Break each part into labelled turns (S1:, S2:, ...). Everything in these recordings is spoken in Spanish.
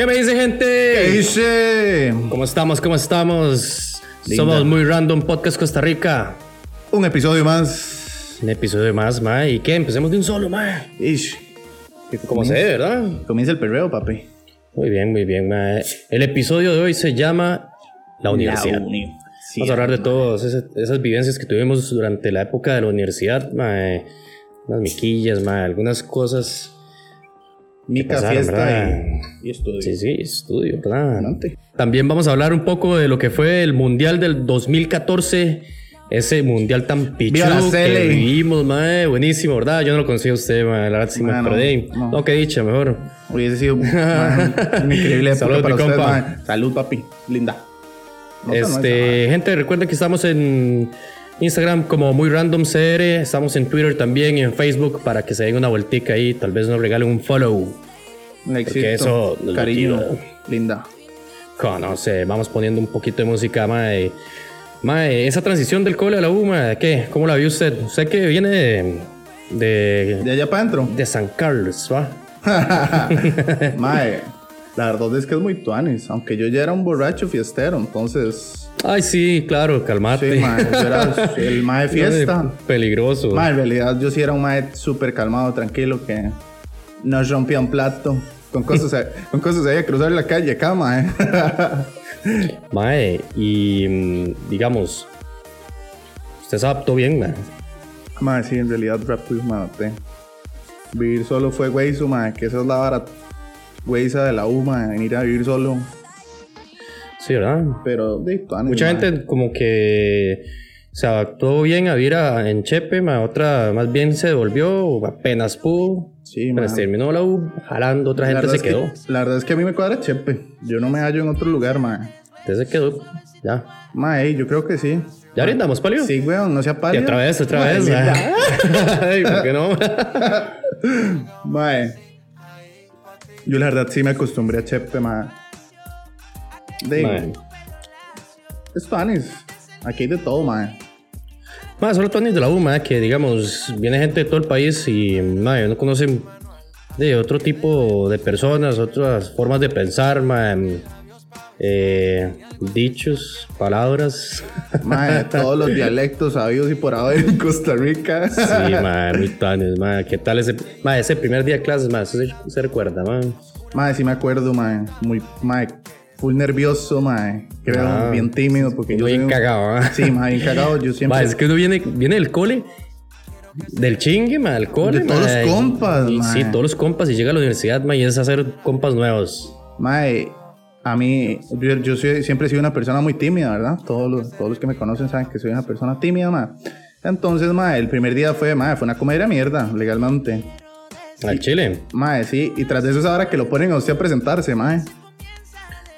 S1: ¿Qué me dice, gente?
S2: ¿Qué dice?
S1: ¿Cómo estamos? ¿Cómo estamos?
S2: Linda.
S1: Somos muy random podcast Costa Rica.
S2: Un episodio más.
S1: Un episodio más, ma. ¿Y qué? Empecemos de un solo, ma.
S2: Ish.
S1: Como se ve, ¿verdad?
S2: Comienza el perreo, papi.
S1: Muy bien, muy bien, ma. El episodio de hoy se llama La Universidad.
S2: La uni- sí,
S1: Vamos a hablar de todas esas, vivencias que tuvimos durante la época de la universidad, ma. Unas miquillas, ma. Algunas cosas.
S2: Mica,
S1: pasaron,
S2: fiesta y, y estudio.
S1: Sí, sí, estudio, ¿verdad? También vamos a hablar un poco de lo que fue el Mundial del 2014. Ese mundial tan pichudo que vivimos, mae. Buenísimo, ¿verdad? Yo no lo conocía a usted, mae. La verdad sí me
S2: Mae, no.
S1: No,
S2: no.
S1: que dicha, mejor.
S2: Hubiese sido man, una increíble época
S1: Salud,
S2: para man. Salud, papi. Linda. No
S1: este, gente, recuerden que estamos en Instagram como muy random CR. Estamos en Twitter también y en Facebook para que se den una vueltica ahí. Tal vez nos regalen un follow. Eso nos
S2: cariño.
S1: motiva.
S2: Linda.
S1: Conoce, vamos poniendo un poquito de música, mae. Mae, esa transición del cole a la U, mae, ¿qué? ¿Cómo la vio usted? Usted que viene de, de,
S2: De allá para adentro.
S1: de San Carlos, ¿va?
S2: Mae, la verdad es que es muy tuanis. Aunque yo ya era un borracho fiestero, entonces.
S1: Ay, sí, claro, calmate.
S2: Sí, mae, yo era el mae de fiesta.
S1: Peligroso.
S2: Mae, en realidad yo sí era un mae súper calmado, tranquilo, que no rompía un plato. Con cosas, con cosas ahí a cruzar la calle acá, mae.
S1: Mae, y mm, digamos, usted se adaptó bien, mae.
S2: mae, sí, en realidad rápido me adapté. Vivir solo fue güeyzo, mae, que esa es la vara güeyza de la U, mae, venir a vivir solo.
S1: Sí, ¿verdad?
S2: Pero, de
S1: Mucha gente como que se adaptó bien a vivir a- en Chepe, mae. Otra más bien se devolvió apenas pudo.
S2: Sí,
S1: Pero terminó la U jalando, otra
S2: La
S1: gente se
S2: es que-
S1: quedó.
S2: la verdad es que a mí me cuadra Chepe. Yo no me hallo en otro lugar, mae.
S1: Usted se quedó. Ya.
S2: Mae, yo creo que sí.
S1: ¿Ya brindamos, Palio?
S2: Sí, weón, no sea
S1: Y
S2: pálido.
S1: otra vez, otra vez. Ay, ¿por qué no?
S2: Mae. Yo la verdad sí me acostumbré a Chepe, mae. De,
S1: Mae.
S2: Es tuanis. Aquí hay de todo, mae.
S1: Mae, solo Tony de la U, mae, que digamos, viene gente de todo el país y mae, no conocen de otro tipo de personas, otras formas de pensar, mae, eh, dichos, palabras.
S2: Mae, todos los dialectos sabidos y por haber en Costa Rica.
S1: Sí, mae, muy tanes, mae. ¿Qué tal ese, mae, ese primer día de clases, mae? Eso se, se recuerda, mae.
S2: Mae, sí me acuerdo, mae. Muy, mae, full nervioso, mae. Creo,
S1: Ah,
S2: bien tímido porque yo
S1: Muy
S2: soy
S1: cagado, mae.
S2: Sí, mae, bien cagado. Yo siempre...
S1: Mae, es que uno viene, viene del cole, del chingue, mae, del cole.
S2: De todos
S1: mae,
S2: los compas,
S1: y-
S2: mae.
S1: Sí, todos los compas y llega a la universidad, mae, y es hacer compas nuevos.
S2: Mae, a mí, yo, yo soy- siempre he sido una persona muy tímida, ¿verdad? Todos los, todos los que me conocen saben que soy una persona tímida, mae. Entonces, mae, el primer día fue, mae, fue una comedia mierda, legalmente.
S1: Al chile.
S2: Mae, sí, y tras de eso es ahora que lo ponen a usted a presentarse, mae.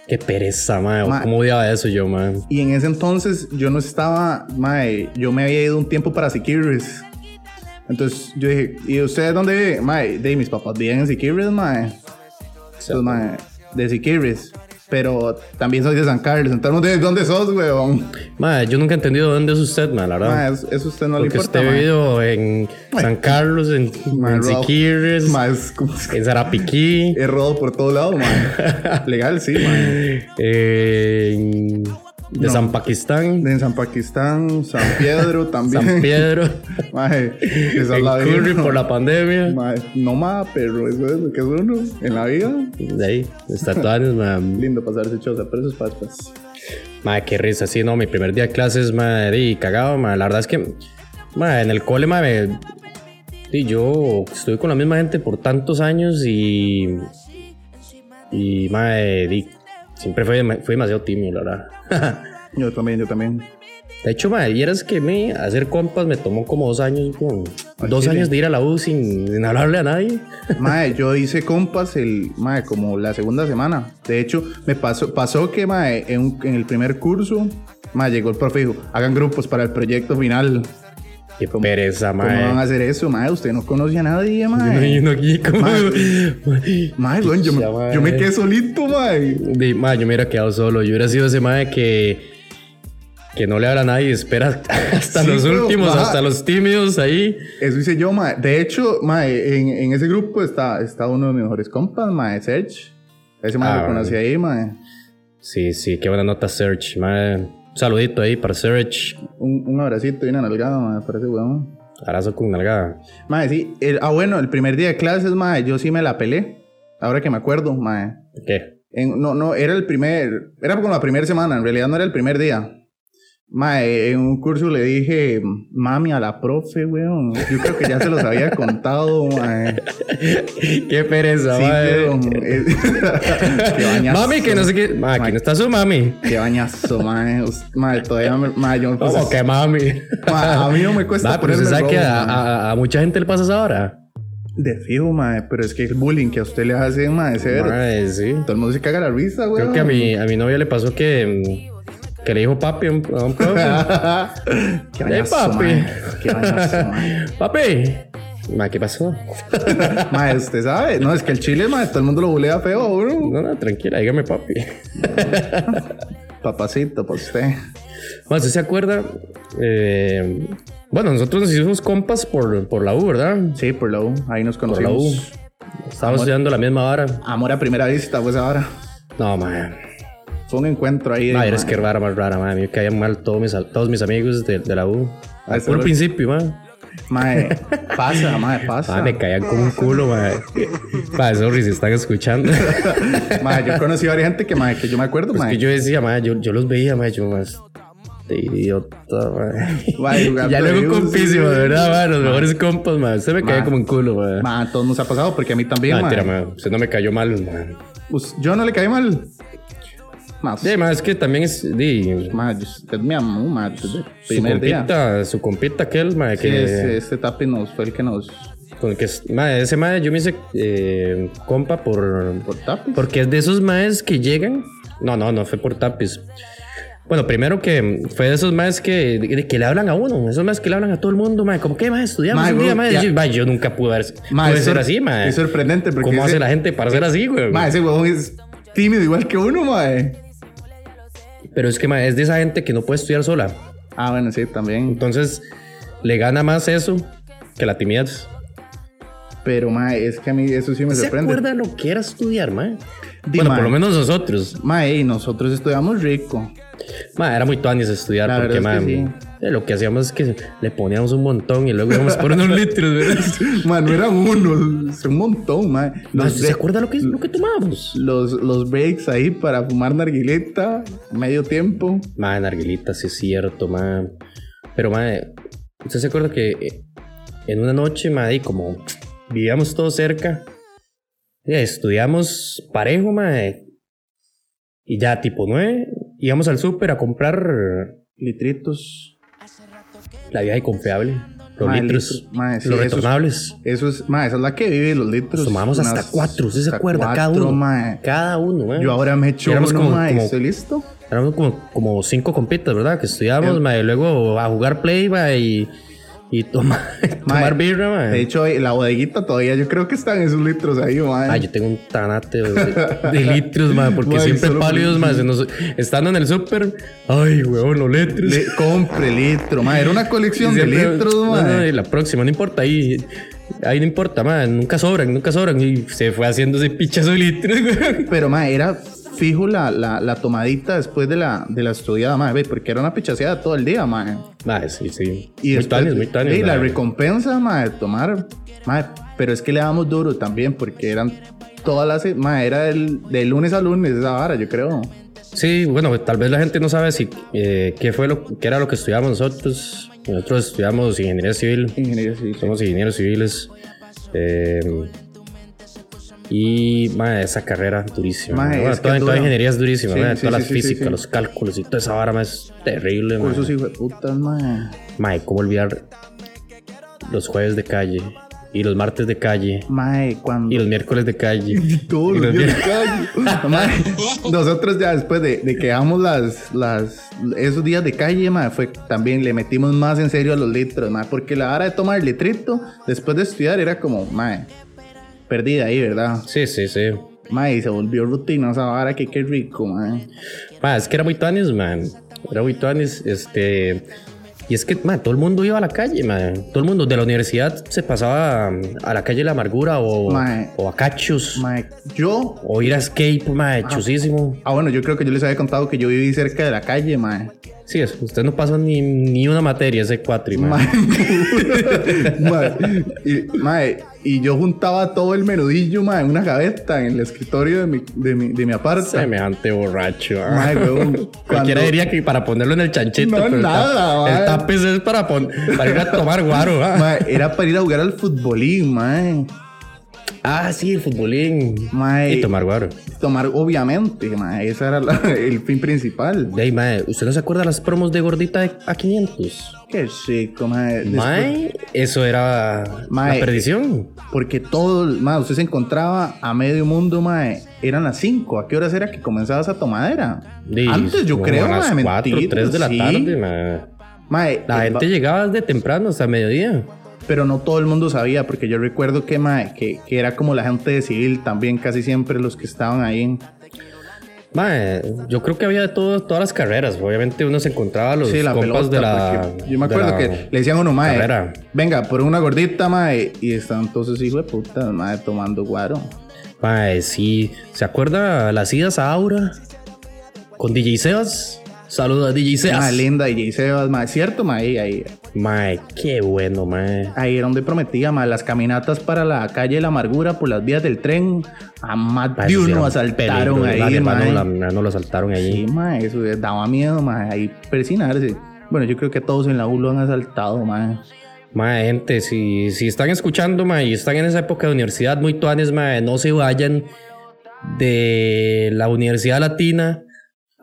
S1: Qué pereza, mae.
S2: Mae.
S1: ¿Cómo odiaba eso yo, mae?
S2: Y en ese entonces yo no estaba, mae, yo me había ido un tiempo para Siquirres. Entonces yo dije, ¿y ustedes dónde viven? Mae, de mis papás viven en Siquirres, mae. Pues, mae, de Siquirres. Pero también soy de San Carlos. Entonces, ¿de dónde sos, weón?
S1: Mae, yo nunca he entendido dónde es usted, mae, la verdad.
S2: Mae, eso, usted no le
S1: Porque
S2: importa,
S1: usted ha
S2: mae.
S1: vivido en San Carlos, en, en. Siquirres, en Zarapiquí,
S2: He rodado por todo lado, man. Legal, sí, man.
S1: en- de
S2: No.
S1: San Pakistán,
S2: En San Pakistán, San Pedro también.
S1: San Pedro,
S2: Mae, esa es la
S1: Curry por la pandemia.
S2: Mae, no más, pero eso es lo que es uno en la vida.
S1: De ahí.
S2: Lindo pasarse choza, pero eso es paspas.
S1: Mae, qué risa, sí, no, mi primer día de clases, mae, di, cagado, mae, la verdad es que, mae, en el cole, mae, di, yo estuve con la misma gente por tantos años y, y, mae, di, siempre fui, fui demasiado tímido, la verdad.
S2: Yo también, yo también.
S1: De hecho, mae, vieras que me, hacer compas me tomó como dos años, como, dos
S2: chile.
S1: años de ir a la U sin, sin hablarle a nadie.
S2: Mae, yo hice compas el, mae, como la segunda semana. De hecho, me pasó, pasó que, mae, en, en el primer curso, mae, llegó el profe y dijo, hagan grupos para el proyecto final.
S1: Qué pereza,
S2: ¿Cómo van a
S1: mae.
S2: hacer eso, mae? Usted no conoce a nadie,
S1: Yo
S2: mae.
S1: imagino aquí como...
S2: Mae. Mae, weón, yo, me-
S1: mae.
S2: yo me quedé solito, mae.
S1: Di, ma, yo me hubiera quedado solo. Yo hubiera sido ese mae que, que no le habla a nadie y espera hasta
S2: Sí,
S1: los
S2: pero,
S1: últimos,
S2: ajá.
S1: hasta los tímidos ahí.
S2: Eso hice yo, mae. De hecho, mae, en, en ese grupo está, está uno de mis mejores compas, mae, Serge. Ese mae
S1: Ah,
S2: lo conocí ahí, mae.
S1: Sí, sí, qué buena nota, Search. mae. Un saludito ahí para Search.
S2: Un, un abracito y una nalgada, mae, parece weón.
S1: Abrazo con nalgada.
S2: Mae, sí. el- ah, bueno, el primer día de clases, mae, yo sí me la pelé. Ahora que me acuerdo, mae.
S1: ¿Qué?
S2: En- no, no, era el primer, era como la primera semana, en realidad no era el primer día. Mae, en un curso le dije mami a la profe, weón. Yo creo que ya se los había contado, mae.
S1: qué pereza,
S2: Sí,
S1: mae.
S2: weón. Eh.
S1: Mami, que no sé qué. Mae, ¿quién está su mami?
S2: Qué bañazo, mae. Mae, todavía me, mae, yo me
S1: ¿Cómo que mami?
S2: Mae, a mí no me cuesta
S1: Mae, pero usted sabe que a,
S2: mae.
S1: a- a mucha gente le pasa esa hora.
S2: De fijo, mae. Pero es que el bullying que a usted le hacen, mae, severo.
S1: Mae, sí.
S2: Todo el mundo se caga la risa, weón.
S1: Creo que a mi, a mi novia le pasó que, mm, que le dijo papi a un, a un profe.
S2: Qué
S1: papi.
S2: Qué mae.
S1: papi. Mae, ¿qué pasó?
S2: Mae, usted sabe. No, es que el chile, mae, todo el mundo lo bulea feo, bro.
S1: No, no, tranquila, dígame papi.
S2: Papacito, para usted.
S1: Mae, ¿usted se acuerda? Eh, bueno, nosotros nos hicimos compas por, por la U, ¿verdad?
S2: Sí, por la U. Ahí nos
S1: Por la U.
S2: conocimos.
S1: Estábamos estudiando la misma vara.
S2: Amor a primera vista, pues ahora.
S1: No, mae.
S2: Fue un encuentro ahí. de-
S1: Madre, es
S2: mae.
S1: que rara, más rara, madre. A mí me caían mal todos mis, todos mis amigos de, de la U.
S2: Ah,
S1: Al
S2: eso
S1: puro
S2: lo-
S1: principio, madre.
S2: Mae, pasa, mae, pasa.
S1: Ah, me caían como un culo, madre. Madre, sorry si están escuchando.
S2: Mae, yo conocí a varias gente que, mae, que yo me acuerdo,
S1: Es
S2: mae.
S1: que yo decía, madre, yo, yo los veía, madre, yo más. De idiota, madre.
S2: Mae,
S1: ya luego compísimo, de verdad, madre. Los mejores compas, madre. Usted me caía
S2: Mae.
S1: como un culo, madre.
S2: Mae, a todos nos ha pasado porque a mí también,
S1: No,
S2: mae.
S1: mentira, madre. Usted no me cayó mal, madre.
S2: Pues, yo no le caí mal. Más.
S1: Sí, madre, es que también es. Di,
S2: Mae, yo- usted me amó, mae, desde el
S1: su
S2: día.
S1: compita, su compita aquel, madre,
S2: Sí,
S1: que.
S2: ese, este tapi nos fue el que nos...
S1: Con el que. Ese madre yo me hice eh, compa por.
S2: Por tapi.
S1: Porque es de esos maes que llegan. No, no, no fue por tapis. Bueno, primero que fue de esos maes que, de- que le hablan a uno. Esos maes que le hablan a todo el mundo, mae. Como que, mae, estudiamos
S2: Mae,
S1: un día, mae. Yo, mae, yo nunca pude, haber,
S2: Mae,
S1: pude
S2: es
S1: ser así, mae.
S2: Es sorprendente porque...
S1: ¿Cómo
S2: ese-
S1: hace la gente para ser así, güey?
S2: Mae, ese huevón es tímido igual que uno, mae.
S1: Pero es que, es de esa gente que no puede estudiar sola.
S2: Ah, bueno, sí, también.
S1: Entonces, le gana más eso que la timidez.
S2: Pero, mae, es que a mí eso sí me
S1: ¿Se
S2: sorprende.
S1: acuerda lo que era estudiar, mae?
S2: Di,
S1: bueno,
S2: mae.
S1: por lo menos nosotros.
S2: Mae, y nosotros estudiamos rico.
S1: Mae, era muy tuanis estudiar
S2: La
S1: porque,
S2: verdad es que
S1: mae, eh, lo que hacíamos es que le poníamos un montón y luego íbamos por unos litros, ¿verdad?
S2: Mae, no eran uno, es un montón, mae.
S1: Mae,
S2: Los,
S1: ¿Se acuerda lo que, lo que tomábamos?
S2: los, los breaks ahí para fumar narguileta, medio tiempo.
S1: Mae, narguilita, sí es cierto, mae. Pero, mae, ¿usted se acuerda que eh, en una noche, mae, como vivíamos todos cerca, estudiamos parejo, mae, y ya tipo nueve, íbamos al súper a comprar
S2: Litritos.
S1: la vieja y confiable, los litros,
S2: sí,
S1: los retornables.
S2: Eso es, mae, esa es la que vive los litros.
S1: Tomamos hasta cuatro, ¿usted se acuerda? cada uno. Cada uno.
S2: Yo ahora me echo uno,
S1: como- como-
S2: ¿Estoy listo?
S1: Éramos como, como cinco compitas, ¿verdad? Que estudiábamos,
S2: El-
S1: y luego a jugar play, y, y toma- tomar birra, mae.
S2: De hecho, la bodeguita todavía yo creo que están esos litros ahí, mae.
S1: Ay, yo tengo un tanate de, de litros, mae, porque
S2: Mae,
S1: siempre pálidos, mae, se nos- estando en el súper, ay, weón, los litros.
S2: Le- compre litro, mae. Era una colección de litros,
S1: no,
S2: mae.
S1: no, y la próxima, no importa, ahí, ahí no importa, mae, nunca sobran, nunca sobran, y se fue haciendo ese pichazo de litros, weón.
S2: Pero, mae, era fijo la, la, la tomadita después de la, de la estudiada, mae, ve, porque era una pichaseada todo el día, mae.
S1: Mae, sí, sí.
S2: Y
S1: muy
S2: después-
S1: tanis, muy tanis.
S2: Y la recompensa, mae, de tomar, mae, pero es que le damos duro también, porque eran todas las, mae, era del, de lunes a lunes esa vara, yo creo.
S1: Sí, bueno, tal vez la gente no sabe si eh, qué fue lo qué era lo que estudiamos nosotros. Nosotros estudiamos ingeniería civil,
S2: Ingeniería civil.
S1: somos ingenieros civiles. eh, y mae, esa carrera durísima.
S2: Mae,
S1: Bueno,
S2: es
S1: toda, toda ingeniería es durísima,
S2: Sí,
S1: mae,
S2: sí,
S1: todas las físicas, los cálculos y toda esa vara mae, es terrible.
S2: Cursos hijo de putas, mae.
S1: Mae, cómo olvidar los jueves de calle y los martes de calle
S2: Mae, cuando...
S1: y los miércoles de calle.
S2: Todos
S1: Y
S2: los
S1: los
S2: días de calle. Mae, nosotros ya después de, de que damos las, las, esos días de calle, mae, fue también le metimos más en serio a los litros, mae, porque la hora de tomar litrito después de estudiar era como, mae, perdida ahí, ¿verdad?
S1: Sí, sí, sí.
S2: Mae, y se volvió rutina esa vara que qué rico, mae.
S1: Ma, es que era muy tuanis, man. Era muy tuanis. Este. Y es que, man, todo el mundo iba a la calle, man. Todo el mundo de la universidad se pasaba a la calle de la amargura o,
S2: Mae.
S1: o a cachos.
S2: Mae, yo.
S1: O ir a escape, man, chusísimo.
S2: Ah, bueno, yo creo que yo les había contado que yo viví cerca de la calle, mae.
S1: Sí, es, usted no pasó ni, ni una materia ese cuatri.
S2: Mae. Mae, y, mae, y yo juntaba todo el menudillo, mae, en una gaveta en el escritorio de mi, de mi, de mi aparta.
S1: Semejante borracho. ah.
S2: Mae, weón,
S1: Cualquiera
S2: cuando-
S1: diría que para ponerlo en el chanchito.
S2: No,
S1: pero el
S2: nada,
S1: tap-
S2: mae.
S1: El tapis es para, pon- para ir a tomar guaro. ah.
S2: Mae, era para ir a jugar al futbolín, mae.
S1: Ah, sí, el futbolín.
S2: Mae.
S1: Y tomar guaro.
S2: Tomar, obviamente, mae. Ese era la- el fin principal.
S1: Ahí, mae, ¿usted no se acuerda de las promos de gordita a 500?
S2: Qué chico, mae.
S1: Mae, eso era
S2: Mae.
S1: la perdición.
S2: Porque todo, mae, usted se encontraba a medio mundo, mae. Eran las 5. ¿A qué horas era que comenzabas a tomadera?
S1: De-
S2: Antes, yo creo,
S1: a las
S2: mae,
S1: 4,
S2: mentira,
S1: 3 de la
S2: sí.
S1: tarde, mae.
S2: Mae,
S1: La
S2: eh,
S1: gente llegaba desde temprano hasta mediodía.
S2: Pero no todo el mundo sabía, porque yo recuerdo que, mae, que, que era como la gente de civil también, casi siempre los que estaban ahí.
S1: Mae, yo creo que había de todo, todas las carreras. Obviamente uno se encontraba a los
S2: Sí, la
S1: compas
S2: pelota.
S1: de la.
S2: yo me acuerdo que le decían a uno, mae,
S1: carrera.
S2: venga, por una gordita, mae, y estaban todos esos hijos de puta, mae, tomando guaro.
S1: Mae, sí. ¿Se acuerda las idas a Aura? Con DJ Sebas. Saludos a DJ Sebas.
S2: Mae, linda, y Jay Sebas, mae, cierto, mae, ahí, ahí,
S1: Mae, qué bueno, mae.
S2: ahí era donde prometía, mae, las caminatas para la calle de la amargura por las vías del tren, a más
S1: Mae,
S2: de uno
S1: un
S2: asaltaron ahí,
S1: mi hermano,
S2: mae.
S1: la- hermano lo asaltaron ahí.
S2: Sí, mae, eso daba miedo, mae, ahí persinarse. Bueno, yo creo que todos en la U lo han asaltado, mae.
S1: Mae, gente, si, si están escuchando, mae, y están en esa época de universidad muy tuanes, mae, no se vayan de la Universidad Latina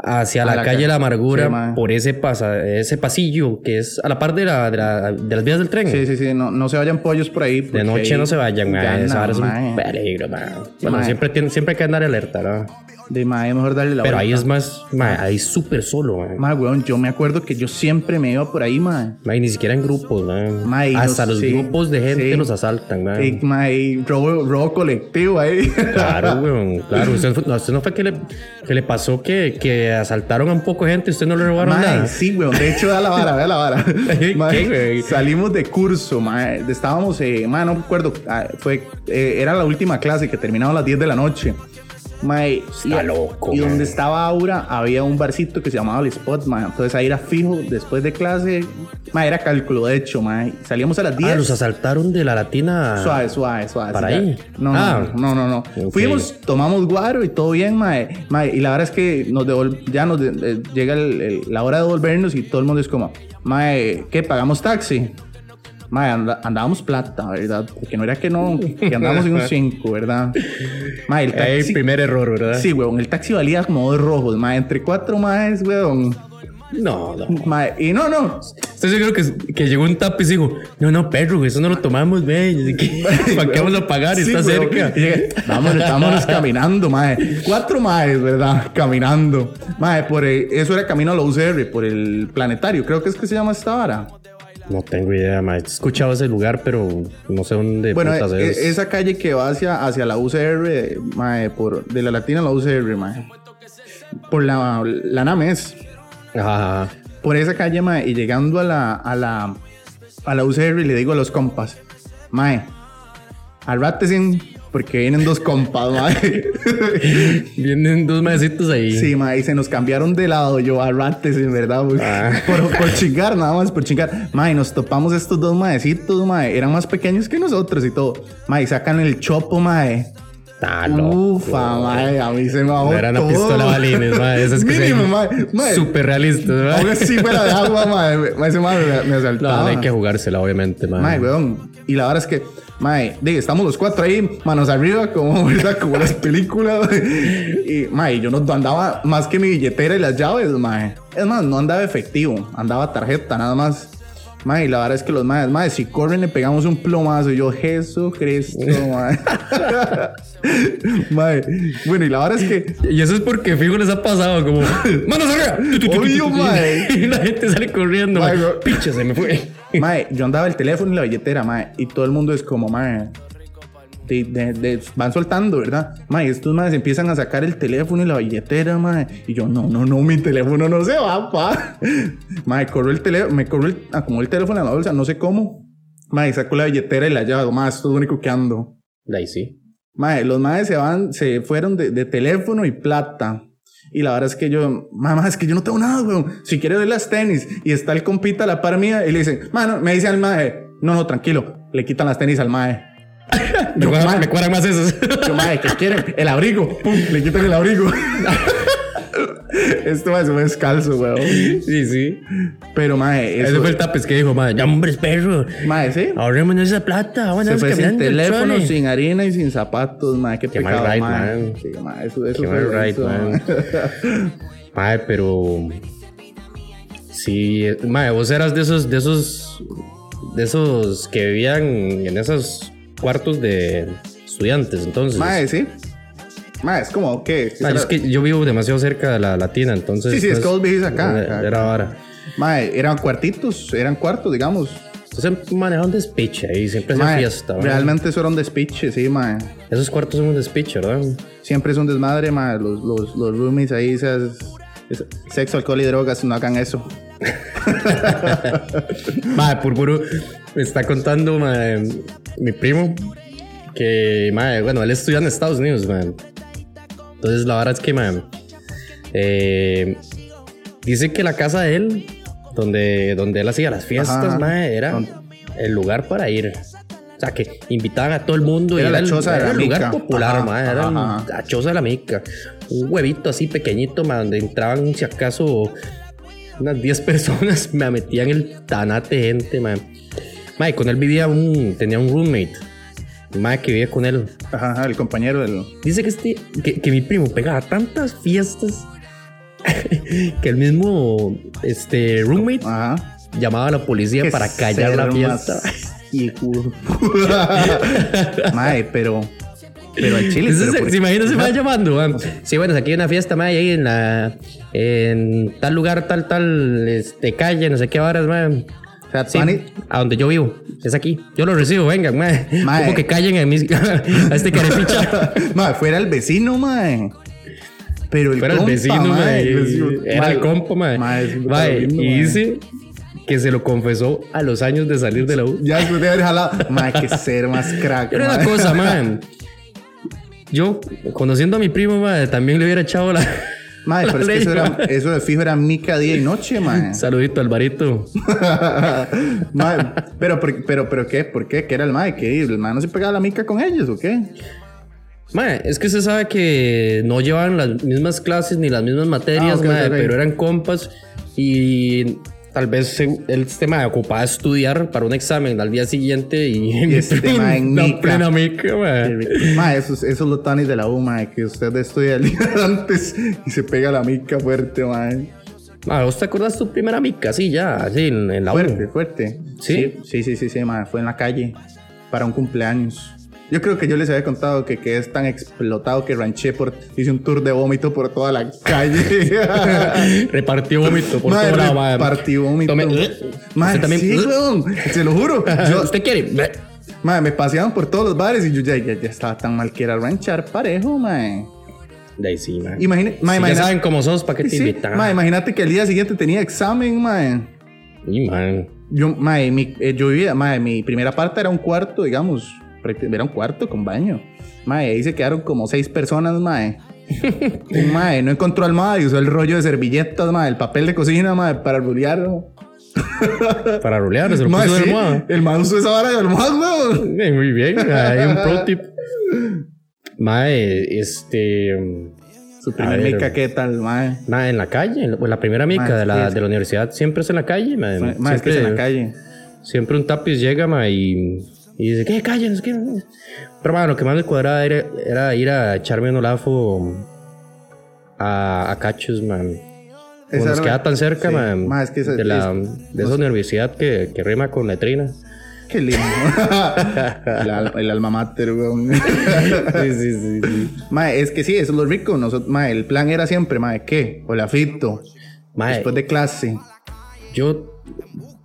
S1: hacia la,
S2: la
S1: calle
S2: ca-
S1: de la Amargura
S2: sí,
S1: por ese, pasa, ese pasillo que es a la par de, la, de, la- de las vías del tren.
S2: Sí, sí, sí, no, no se vayan pollos por ahí.
S1: De noche no se vayan,
S2: ganan,
S1: Esa vara es un peligro, mae. Bueno, siempre, tiene, siempre hay que andar alerta, ¿no?
S2: De mae, mejor darle la
S1: Pero
S2: vuelta.
S1: ahí es más, mae, ahí es súper solo, mae.
S2: Mae, weón, yo me acuerdo que yo siempre me iba por ahí, mae.
S1: Mae, ni siquiera en grupos, mae.
S2: Mae,
S1: Hasta los
S2: sé,
S1: grupos de gente
S2: sí.
S1: los asaltan, mae.
S2: Y, mae, robo, robo colectivo ahí.
S1: Claro, weón, claro. Usted, no- usted no fue que le, que le pasó que, que asaltaron a un poco de gente y usted no le robaron
S2: Mae,
S1: nada.
S2: sí, weón. De hecho, da la vara, da la vara.
S1: ¿Qué,
S2: Mae,
S1: güey?
S2: salimos de curso, mae. Estábamos, eh, mae, no me acuerdo. ah, Fue, eh, era la última clase que terminaba a las 10 de la noche. Mae,
S1: Está loco,
S2: Y
S1: mae.
S2: donde estaba Aura había un barcito que se llamaba El Spot, mae. Entonces ahí era fijo después de clase. Mae, era cálculo, de hecho, mae. Salíamos a las 10.
S1: Ah, los asaltaron de la latina.
S2: Suave, suave, suave.
S1: ¿Para ahí?
S2: No,
S1: Ah.
S2: no, no, no. no.
S1: Ok.
S2: Fuimos, tomamos guaro y todo bien, mae. Mae, y la verdad es que nos devol- ya nos de- eh, llega el- el- la hora de devolvernos y todo el mundo es como, mae, ¿qué? ¿Pagamos taxi? Mae, anda- andábamos plata, ¿verdad? Porque no era que no, que andábamos en un 5, ¿verdad? Mae, el taxi.
S1: primer error, ¿verdad?
S2: Sí, weón, el taxi valía como dos rojos, mae, entre cuatro maes, weón.
S1: No, no.
S2: Mae, y no, no,
S1: Estoy seguro que, que llegó un tapiz y dijo, no, no, perro, eso no lo tomamos, güey. ¿Para qué vamos a pagar?
S2: Sí,
S1: Está
S2: weón.
S1: cerca.
S2: Llegué, Vámonos, vámonos caminando, mae. Cuatro maes, ¿verdad? Caminando. Mae, por el- eso era camino a la UCR, por el planetario. Creo que es que se llama esta vara.
S1: No tengo idea, mae. He escuchado ese lugar, pero no sé dónde
S2: Bueno,
S1: putas
S2: e-
S1: es.
S2: esa calle que va hacia, hacia la UCR, mae, por, de la Latina a la UCR, mae. Por la, la Names.
S1: Ajá, ajá.
S2: Por esa calle, mae, y llegando a la, a la, a la UCR, le digo a los compas, mae, arrátesen porque vienen dos compas, mae.
S1: Vienen dos maecitos ahí.
S2: Sí, ma, y se nos cambiaron de lado, yo a rates, en verdad.
S1: Ah.
S2: por, por chingar, nada más, por chingar. Ma, y nos topamos estos dos maecitos, ma, eran más pequeños que nosotros y todo. Ma, y sacan el chopo, ma.
S1: Está loco.
S2: Ufa, ma, a mí se me bajó
S1: era una
S2: todo.
S1: pistola balines, ma. Esas que
S2: Mínimo,
S1: se
S2: ma, ma.
S1: Súper realistas, ma.
S2: Aún así fuera de agua, ese ma me, me asaltaba.
S1: no hay que jugársela, obviamente, ma.
S2: Mae, weón. Y la verdad es que, mae, diga, estamos los cuatro ahí, manos arriba, como, ¿verdad? como las películas. Y, mae, yo no andaba más que mi billetera y las llaves, mae. Es más, no andaba efectivo, andaba tarjeta, nada más. Mae, la verdad es que los maes, mae, si corren le pegamos un plomazo. Y yo, Jesucristo, mae. mae. Bueno, y la verdad es que,
S1: Y eso es porque fijo les ha pasado como manos arriba.
S2: Obvio, mae.
S1: Y la gente sale corriendo.
S2: Mae.
S1: Picha, se me fue.
S2: mae, yo andaba el teléfono y la billetera, mae. Y todo el mundo es como, mae. De- de- de- van soltando, ¿verdad? Mae, estos madres empiezan a sacar el teléfono y la billetera, mae. Y yo, no, no, no, mi teléfono no se va, pa. Mae, corro el teléfono, me corro el, acomodó el teléfono en la bolsa, no sé cómo. Mae, saco la billetera y la llave, mae, esto es lo único que ando.
S1: De ahí sí.
S2: Mae, los madres se van, se fueron de, de teléfono y plata. Y la verdad es que yo, mamá, es que yo no tengo nada, weón. Si quiere ver las tenis y está el compita a la par mía y le dicen, mano, me dice al mae, no, no, tranquilo, le quitan las tenis al mae.
S1: Me
S2: Yo,
S1: cuadran,
S2: mae,
S1: me cuadran más esos.
S2: yo, mae, ¿qué quieren? El abrigo, pum, le quitan el abrigo. Esto mae, se fue descalzo, weón.
S1: sí, sí.
S2: Pero mae,
S1: Ese
S2: eso,
S1: fue el tapes que dijo, madre. Ya, hombre, perro.
S2: mae, sí.
S1: Ahorrémonos esa plata. Bueno,
S2: Se fue sin teléfono,
S1: chole.
S2: sin harina y sin zapatos, mae, qué,
S1: Qué
S2: pecado,
S1: mal ride,
S2: mae.
S1: man.
S2: Sí, mae, eso, eso
S1: Qué
S2: fue
S1: mal ride,
S2: eso,
S1: man. Madre, pero. Sí, madre, vos eras de esos, de esos. De esos que vivían en esos cuartos de estudiantes, entonces.
S2: Mae, sí. Mae, es como.
S1: Ah, es que yo vivo demasiado cerca de la latina, entonces.
S2: Sí, sí, es
S1: pues,
S2: que vos vivís acá,
S1: Era, vara.
S2: Mae, eran cuartitos, eran cuartos, digamos.
S1: Entonces maneja un despiche ahí, siempre hacía fiesta. ¿verdad?
S2: realmente eso era un despiche, sí, mae.
S1: Esos cuartos son un despiche, ¿verdad?
S2: Siempre es un desmadre, mae. Los, los, los roomies ahí, esas- es- sexo, alcohol y drogas, no hagan eso.
S1: Madre, Purpuro me está contando madre, mi primo que, madre, bueno, él estudia en Estados Unidos, madre. Entonces, la verdad es que, madre, eh, dice que la casa de él, donde, donde él hacía las fiestas,
S2: Ajá.
S1: madre, era el lugar para ir. O sea, que invitaban a todo el mundo. y
S2: Era la
S1: el-
S2: choza de
S1: era
S2: la
S1: el lugar
S2: mica.
S1: popular,
S2: Ajá,
S1: madre, era
S2: ajá.
S1: la choza de la mica. Un huevito así pequeñito, madre, donde entraban, si acaso, unas 10 personas me metían el tanate gente, man. Mae, con él vivía un, tenía un roommate, mae que vivía con él.
S2: Ajá, ajá, el compañero del.
S1: Dice que, este, que, que mi primo pegaba tantas fiestas que el mismo este, roommate
S2: Ajá.
S1: llamaba a la policía para callar la fiesta.
S2: más hijo. Mae, pero. Pero al chile.
S1: Entonces,
S2: pero
S1: se,
S2: por-
S1: se imagina se va llamando, man. Sí, bueno, aquí hay una fiesta, mae, ahí en la en tal lugar, tal, tal, este, calle, no sé qué horas, man.
S2: O sea,
S1: Sí, a donde yo vivo. Es aquí. Yo lo recibo, vengan, mae.
S2: Mae.
S1: Como que callen a, mis- a este carepicha.
S2: mae, fuera el vecino, mae. Pero el
S1: Fuera el
S2: compa,
S1: vecino, mae.
S2: el-
S1: Era
S2: mae,
S1: el compa, mae.
S2: mae,
S1: Mae, y
S2: mae.
S1: dice que se lo confesó a los años de salir de la U.
S2: Ya después de haber jalado. Mae, que ser más crack.
S1: Pero una
S2: mae.
S1: cosa, man. Yo, conociendo a mi primo, mae, también le hubiera echado la.
S2: Mae, pero es que eso, era,
S1: mae.
S2: eso de fijo era mica día y noche, mae.
S1: Saludito, Alvarito.
S2: Mae, pero, pero, pero, ¿qué? ¿Por qué? ¿Qué era el mae? ¿Qué? ¿El mae no se pegaba la mica con ellos o qué?
S1: Mae, es que se sabe que no llevaban las mismas clases ni las mismas materias,
S2: Ah,
S1: mae, pero eran compas y tal vez se- el tema ocupaba estudiar para un examen al día siguiente y,
S2: Y este mae en mica.
S1: plena mica, mae.
S2: Mae, esos, esos los tanis de la U, mae, que usted estudia el día antes y se pega la mica fuerte, mae.
S1: Mae, ¿vos te acuerdas tu primera mica? Sí, ya, así en, en la U.
S2: Fuerte, fuerte.
S1: ¿Sí?
S2: Sí, sí, sí, sí, mae. Fue en la calle para un cumpleaños. Yo creo que yo les había contado que, que es tan explotado que ranché por... Hice un tour de vómito por toda la calle.
S1: Repartió vómito por
S2: Mae,
S1: todo lado, mae.
S2: repartí vómito. Mae,
S1: Usted también-
S2: sí, weón. Se lo juro. Yo,
S1: ¿Usted quiere?
S2: mae, me paseaban por todos los bares y yo ya, ya, ya estaba tan mal que era ranchar parejo, mae.
S1: De ahí sí, mae.
S2: Imagina, mae,
S1: Si ya saben cómo sos, ¿para qué te
S2: Sí,
S1: invitan?
S2: imagínate que el día siguiente tenía examen, mae.
S1: Y, man.
S2: Yo, mae, mi, eh, yo vivía, mae, mi primera parte era un cuarto, digamos. Era un cuarto con baño. Mae, ahí se quedaron como seis personas, mae. Un mae no encontró almohada y usó el rollo de servilletas, mae, el papel de cocina, mae, para rulear. ¿no?
S1: Para rulear, se lo
S2: Mae,
S1: puso de almohada.
S2: el mae usó esa vara de almohada, weón.
S1: Muy bien, hay un pro tip. Mae, este.
S2: Su
S1: A
S2: primer
S1: ver.
S2: mica, ¿qué tal, mae?
S1: Nada, en la calle, la- pues la primera mica
S2: Mae,
S1: de, la, de la universidad siempre es en la calle, mae.
S2: Mae, mae, es que es en la calle.
S1: Siempre un tapiz llega, mae, y, y dice, ¿qué sé qué. Pero, mae, lo que más me cuadraba era, era ir a echarme un olafo a, a cachos, man. Como nos queda tan cerca,
S2: sí.
S1: man,
S2: Mae, es que esa-
S1: de, la,
S2: es-
S1: de esa universidad que, que rima con letrina.
S2: Qué lindo. el, al- el alma mater, weón.
S1: sí, sí, sí, sí.
S2: es que sí, eso es lo rico. Nosotros, el plan era siempre, mae, ¿qué? Olafito. Después de clase.
S1: yo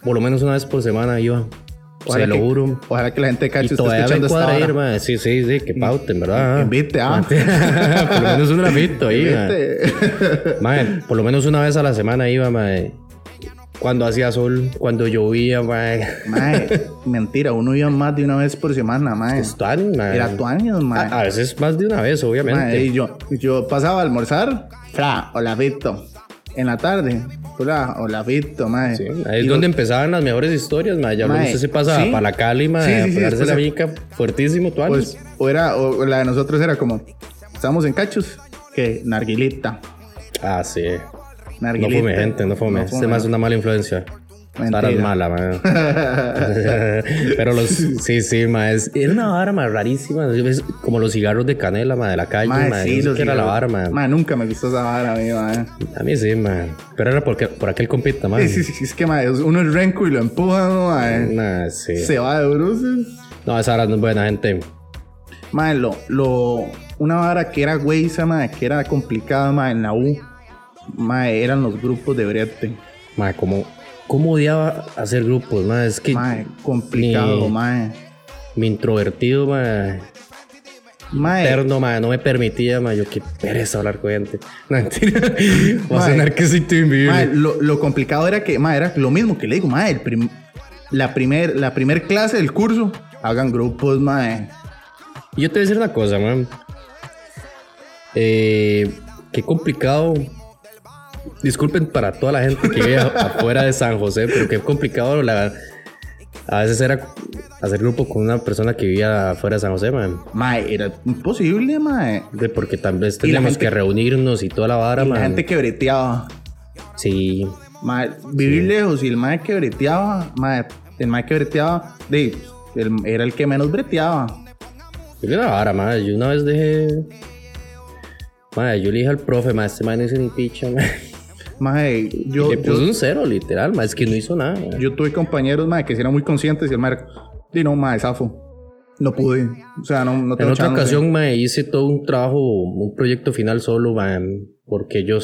S1: por lo menos una vez por semana iba.
S2: Ojalá
S1: se lo
S2: que-
S1: juro.
S2: Ojalá que la gente de Cacho esté escuchando esta hora.
S1: ir. Sí, sí, sí, que pauten, ¿verdad?
S2: Invite, ah.
S1: por lo menos un grafito ahí, mae. Por lo menos una vez a la semana iba, mae. Cuando hacía sol, cuando llovía, mae.
S2: Mae, mentira, uno iba más de una vez por semana, mae.
S1: Es tuani, mae.
S2: Era tu años, mae.
S1: A, a veces más de una vez, obviamente.
S2: Mae, y yo, yo pasaba a almorzar, fra, hola Vito. En la tarde, fra, hola Vito, mae.
S1: Sí, ahí es
S2: Y
S1: donde
S2: lo-
S1: empezaban las mejores historias, mae. Ya
S2: Mae,
S1: usted se pasa
S2: sí.
S1: para la Cali, mae,
S2: Sí,
S1: a la mica fuertísimo, tuani.
S2: Pues, o era, o la de nosotros era como, estamos en cachos, que narguilita.
S1: ah, sí. No
S2: Narguilita.
S1: fume, gente, no fume. Este más es una mala influencia. Estarás mala, mae. Pero los, sí, sí, es- Era una vara, mae, rarísima. Es como los cigarros de canela, mae, de la calle, mae.
S2: Mae, sí,
S1: no sé era la vara, mae.
S2: Mae, nunca me gustó esa vara, a mí, mae.
S1: A mí sí, mae. Pero era porque, por aquel compita, mae.
S2: Sí, sí, sí, es que, mae, uno es renco y lo empuja, ¿no, mae.
S1: Nah, sí.
S2: Se va de bruces.
S1: No, esa vara no es buena, gente.
S2: Mae, lo, lo, una vara que era güeyza, mae, que era complicada, mae, en la U. Mae, eran los grupos de brete.
S1: Mae, como... ¿Cómo odiaba hacer grupos, mae? Es que
S2: Mae, complicado,
S1: Ni-
S2: mae.
S1: mi introvertido, mae...
S2: Mae,
S1: Interno, mae, no me permitía, mae. Yo qué pereza hablar con gente. No, mentira. Va a
S2: Mae.
S1: sonar que soy tu
S2: mae, lo, lo complicado era que, mae, era lo mismo que le digo, mae, el prim- la primer, la primer clase del curso, hagan grupos, mae.
S1: Yo te voy a decir una cosa, man. Eh, qué complicado. Disculpen para toda la gente que vive afuera de San José, pero qué complicado la, a veces era hacer grupo con una persona que vivía afuera de San José, man.
S2: Mae, era imposible, mae.
S1: De porque tal vez
S2: la
S1: teníamos
S2: gente-
S1: que reunirnos y toda la vara,
S2: Y la
S1: man.
S2: gente que breteaba.
S1: Sí,
S2: Mae, vivir lejos y el mae que breteaba, mae, el mae que breteaba, de, el- era el que menos breteaba.
S1: yo una vara, man. Yo una vez dejé. Man, yo le dije al profe, man, este man no hizo ni picha, man.
S2: Mae, yo,
S1: le puso
S2: yo,
S1: un cero, literal, man. Es que no hizo nada, man.
S2: yo tuve compañeros, mae, que eran muy conscientes y el mae, di no, mae, zafo. No pude. O sea, no, no
S1: En
S2: tengo
S1: otra
S2: chance.
S1: ocasión me hice todo un trabajo, un proyecto final solo, man, porque yo,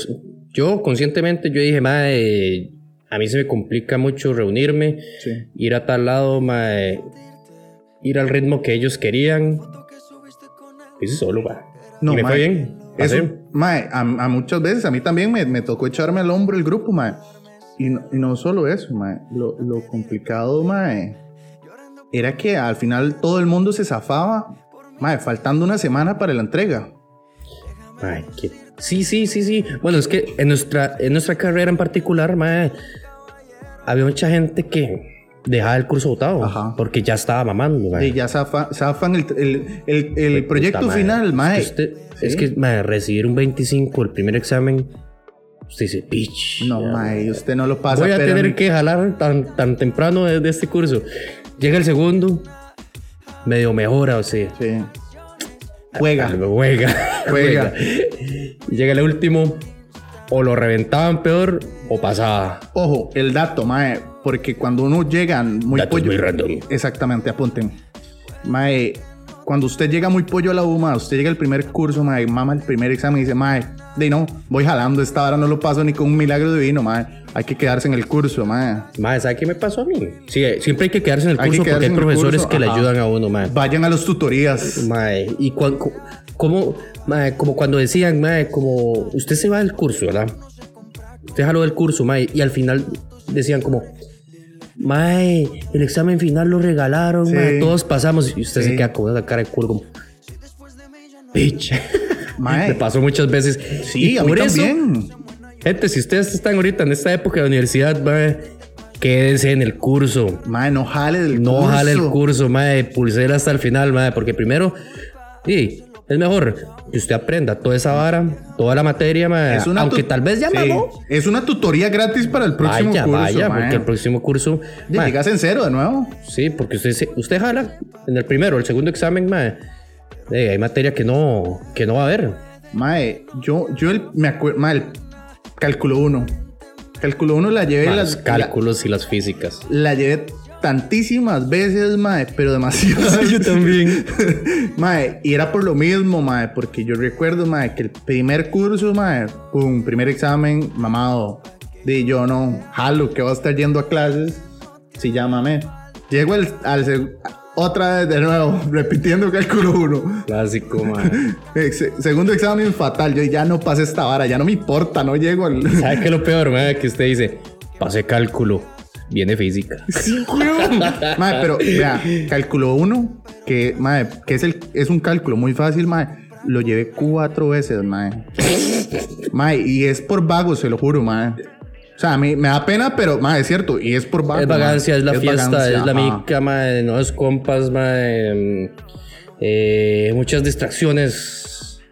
S1: yo conscientemente yo dije, mae, a mí se me complica mucho reunirme,
S2: Sí.
S1: ir a tal lado, mae, ir al ritmo que ellos querían. Hice solo, man.
S2: No,
S1: y me
S2: mae,
S1: fue bien.
S2: Eso,
S1: Pasé.
S2: mae, a, a muchas veces, a mí también me, me tocó echarme al hombro el grupo, mae. Y no, y no solo eso, mae. Lo, lo complicado, mae, era que al final todo el mundo se zafaba, mae, faltando una semana para la entrega.
S1: Sí, sí, sí, sí. Bueno, es que en nuestra, en nuestra carrera en particular, mae, había mucha gente que dejaba el curso votado
S2: Ajá.
S1: porque ya estaba mamando.
S2: Y ya zafa- zafan el, el, el, el proyecto
S1: Puta,
S2: final, mae.
S1: Es que, usted-
S2: Sí.
S1: es que, mae, recibir un 25 el primer examen, usted dice, bitch.
S2: No,
S1: ya,
S2: mae, usted no lo pasa.
S1: Voy a
S2: pero
S1: tener que jalar tan, tan temprano de, de este curso. Llega el segundo, medio mejora, o sea.
S2: Sí. Juega.
S1: Juega.
S2: Juega.
S1: Llega el último, o lo reventaban peor, o pasaba.
S2: Ojo, el dato, mae, porque cuando uno llega muy
S1: Datos
S2: pollo.
S1: muy random.
S2: Exactamente, apunten. Mae, cuando usted llega muy pollo a la U, mae, usted llega al primer curso, mae, mama el primer examen y dice, mae, de no, voy jalando, esta hora no lo paso ni con un milagro divino, mae. Hay que quedarse en el curso, mae.
S1: Mae, ¿sabe qué me pasó a mí? Sí, siempre hay que quedarse en el
S2: Hay que
S1: curso porque hay profesores
S2: curso,
S1: que le ayudan a uno, mae.
S2: Vayan a las tutorías.
S1: Mae, y cuan- cu- como, mae, como cuando decían, mae, como usted se va del curso, ¿verdad? Usted jaló del curso, mae, y al final decían como, mae, el examen final lo regalaron,
S2: Sí.
S1: mae, todos pasamos, y usted
S2: Sí.
S1: se queda con esa cara de culo como, bitch.
S2: Mae.
S1: Me pasó muchas veces.
S2: Sí,
S1: Y
S2: a mí
S1: eso,
S2: también.
S1: gente, si ustedes están ahorita en esta época de universidad, mae, quédense en el curso.
S2: Mae, no jale del
S1: No
S2: curso.
S1: jale el curso, madre, pulsera hasta el final, madre, porque primero, sí, es mejor que usted aprenda toda esa vara, toda la materia,
S2: una
S1: aunque tal vez ya
S2: Sí,
S1: mamó.
S2: Es una tutoría gratis para el próximo
S1: Vaya,
S2: curso.
S1: vaya, porque el próximo curso, mae,
S2: Llegas en cero de nuevo.
S1: sí, porque usted, usted jala en el primero, el segundo examen, madre, eh, hay materia que no, que no va a haber.
S2: Mae, yo, yo el- me acuerdo, mae, el cálculo 1. Cálculo 1 la llevé
S1: Mae,
S2: las
S1: los cálculos y las físicas.
S2: La llevé tantísimas veces, mae, pero demasiadas.
S1: Yo también.
S2: mae, y era por lo mismo, mae, porque yo recuerdo, mae, que el primer curso, mae, un primer examen, mamado. Di yo no, jalo, que va a estar yendo a clases. Sí, llámame. Llego al, al seg- otra vez de nuevo, repitiendo cálculo 1.
S1: Clásico, mae.
S2: segundo examen fatal. Yo ya no pasé esta vara, ya no me importa, no llego al.
S1: ¿Sabe qué es lo peor, mae? Que usted dice, pase cálculo, viene física.
S2: Sí. Mae, pero vea, cálculo 1, que, mae, que es, el, es un cálculo muy fácil, mae. Lo llevé cuatro veces, mae. Mae, y es por vago, se lo juro, mae. O sea, a mí me da pena, pero, mae, es cierto. Y es por vago.
S1: Es vagancia, es la fiesta,
S2: vagancia,
S1: es la
S2: ajá.
S1: mica, mae, no es compas, mae. eh, muchas distracciones.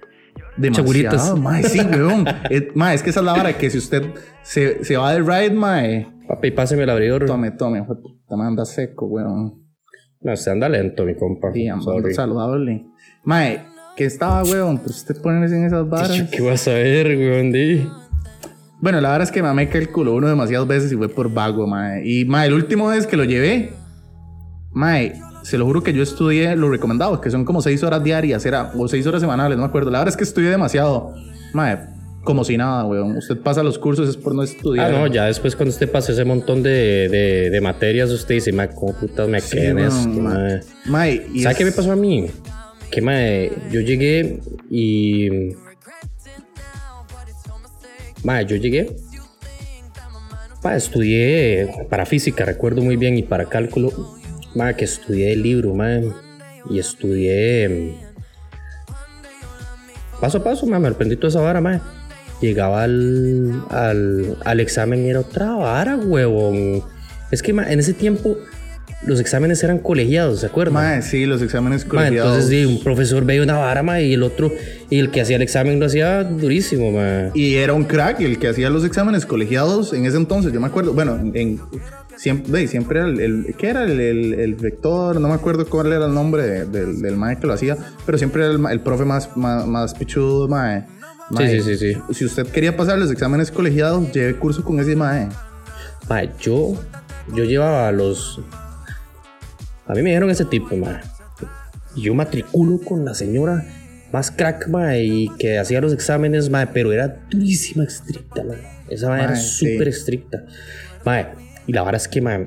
S2: Demasiado,
S1: Seguritas.
S2: mae, sí, weón. Es, mae, es que esa es la vara que si usted se, se va de ride, mae.
S1: Papi, páseme el abridor.
S2: Tome, tome, puta, anda seco, weón.
S1: No, usted anda lento, mi compa.
S2: Sí,
S1: Sorry.
S2: saludable. Mae, que estaba, weón, pues usted ponerse en esas varas.
S1: ¿Qué vas a ver, weón? di?
S2: Bueno, la verdad es que mamé calculó uno demasiadas veces y fue por vago, mae. Y mae, el último vez que lo llevé, mae, se lo juro que yo estudié lo recomendado, que son como seis horas diarias, era, o seis horas semanales, no me acuerdo. La verdad es que estudié demasiado, mae, como si nada, weón. Usted pasa los cursos es por no
S1: Ah,
S2: estudiar.
S1: no, ya después cuando usted pase ese montón de, de, de materias, usted dice, mae, ¿cómo putas me
S2: Sí,
S1: quedé en
S2: weón,
S1: esto,
S2: mae.
S1: mae?
S2: Mae, y
S1: ¿Sabe
S2: es-
S1: qué me pasó a mí? Que mae, yo llegué y. Mae, yo llegué. Mae, estudié para física, recuerdo muy bien, y para cálculo. Mae, que estudié el libro, mae. Y estudié. mm, Paso a paso, mae, me aprendí toda esa vara, mae. Llegaba al, al, al examen y era otra vara, huevón. Es que en ese tiempo los exámenes eran colegiados, ¿se acuerdan?
S2: Mae, sí, los exámenes
S1: Ma,
S2: colegiados.
S1: entonces sí, un profesor veía una vara ma, y el otro, y el que hacía el examen lo hacía durísimo, ma.
S2: Y era un crack el que hacía los exámenes colegiados en ese entonces, yo me acuerdo, bueno, en, siempre, siempre era el, el- ¿qué era? El, el, el rector, no me acuerdo cuál era el nombre de- del, del mae que lo hacía, pero siempre era el, ma- el profe más, más, más pichudo, mae. Mae,
S1: sí, sí, sí.
S2: Si usted quería pasar los exámenes colegiados, lleve curso con ese mae.
S1: Ma, yo, yo llevaba los, a mí me dijeron ese tipo, ma. Y Yo matriculo con la señora más crack, ma, y que hacía los exámenes, ma, pero era durísima, estricta, ma. Esa ma era
S2: Ma, sí.
S1: súper estricta. Ma, y la verdad es que, ma,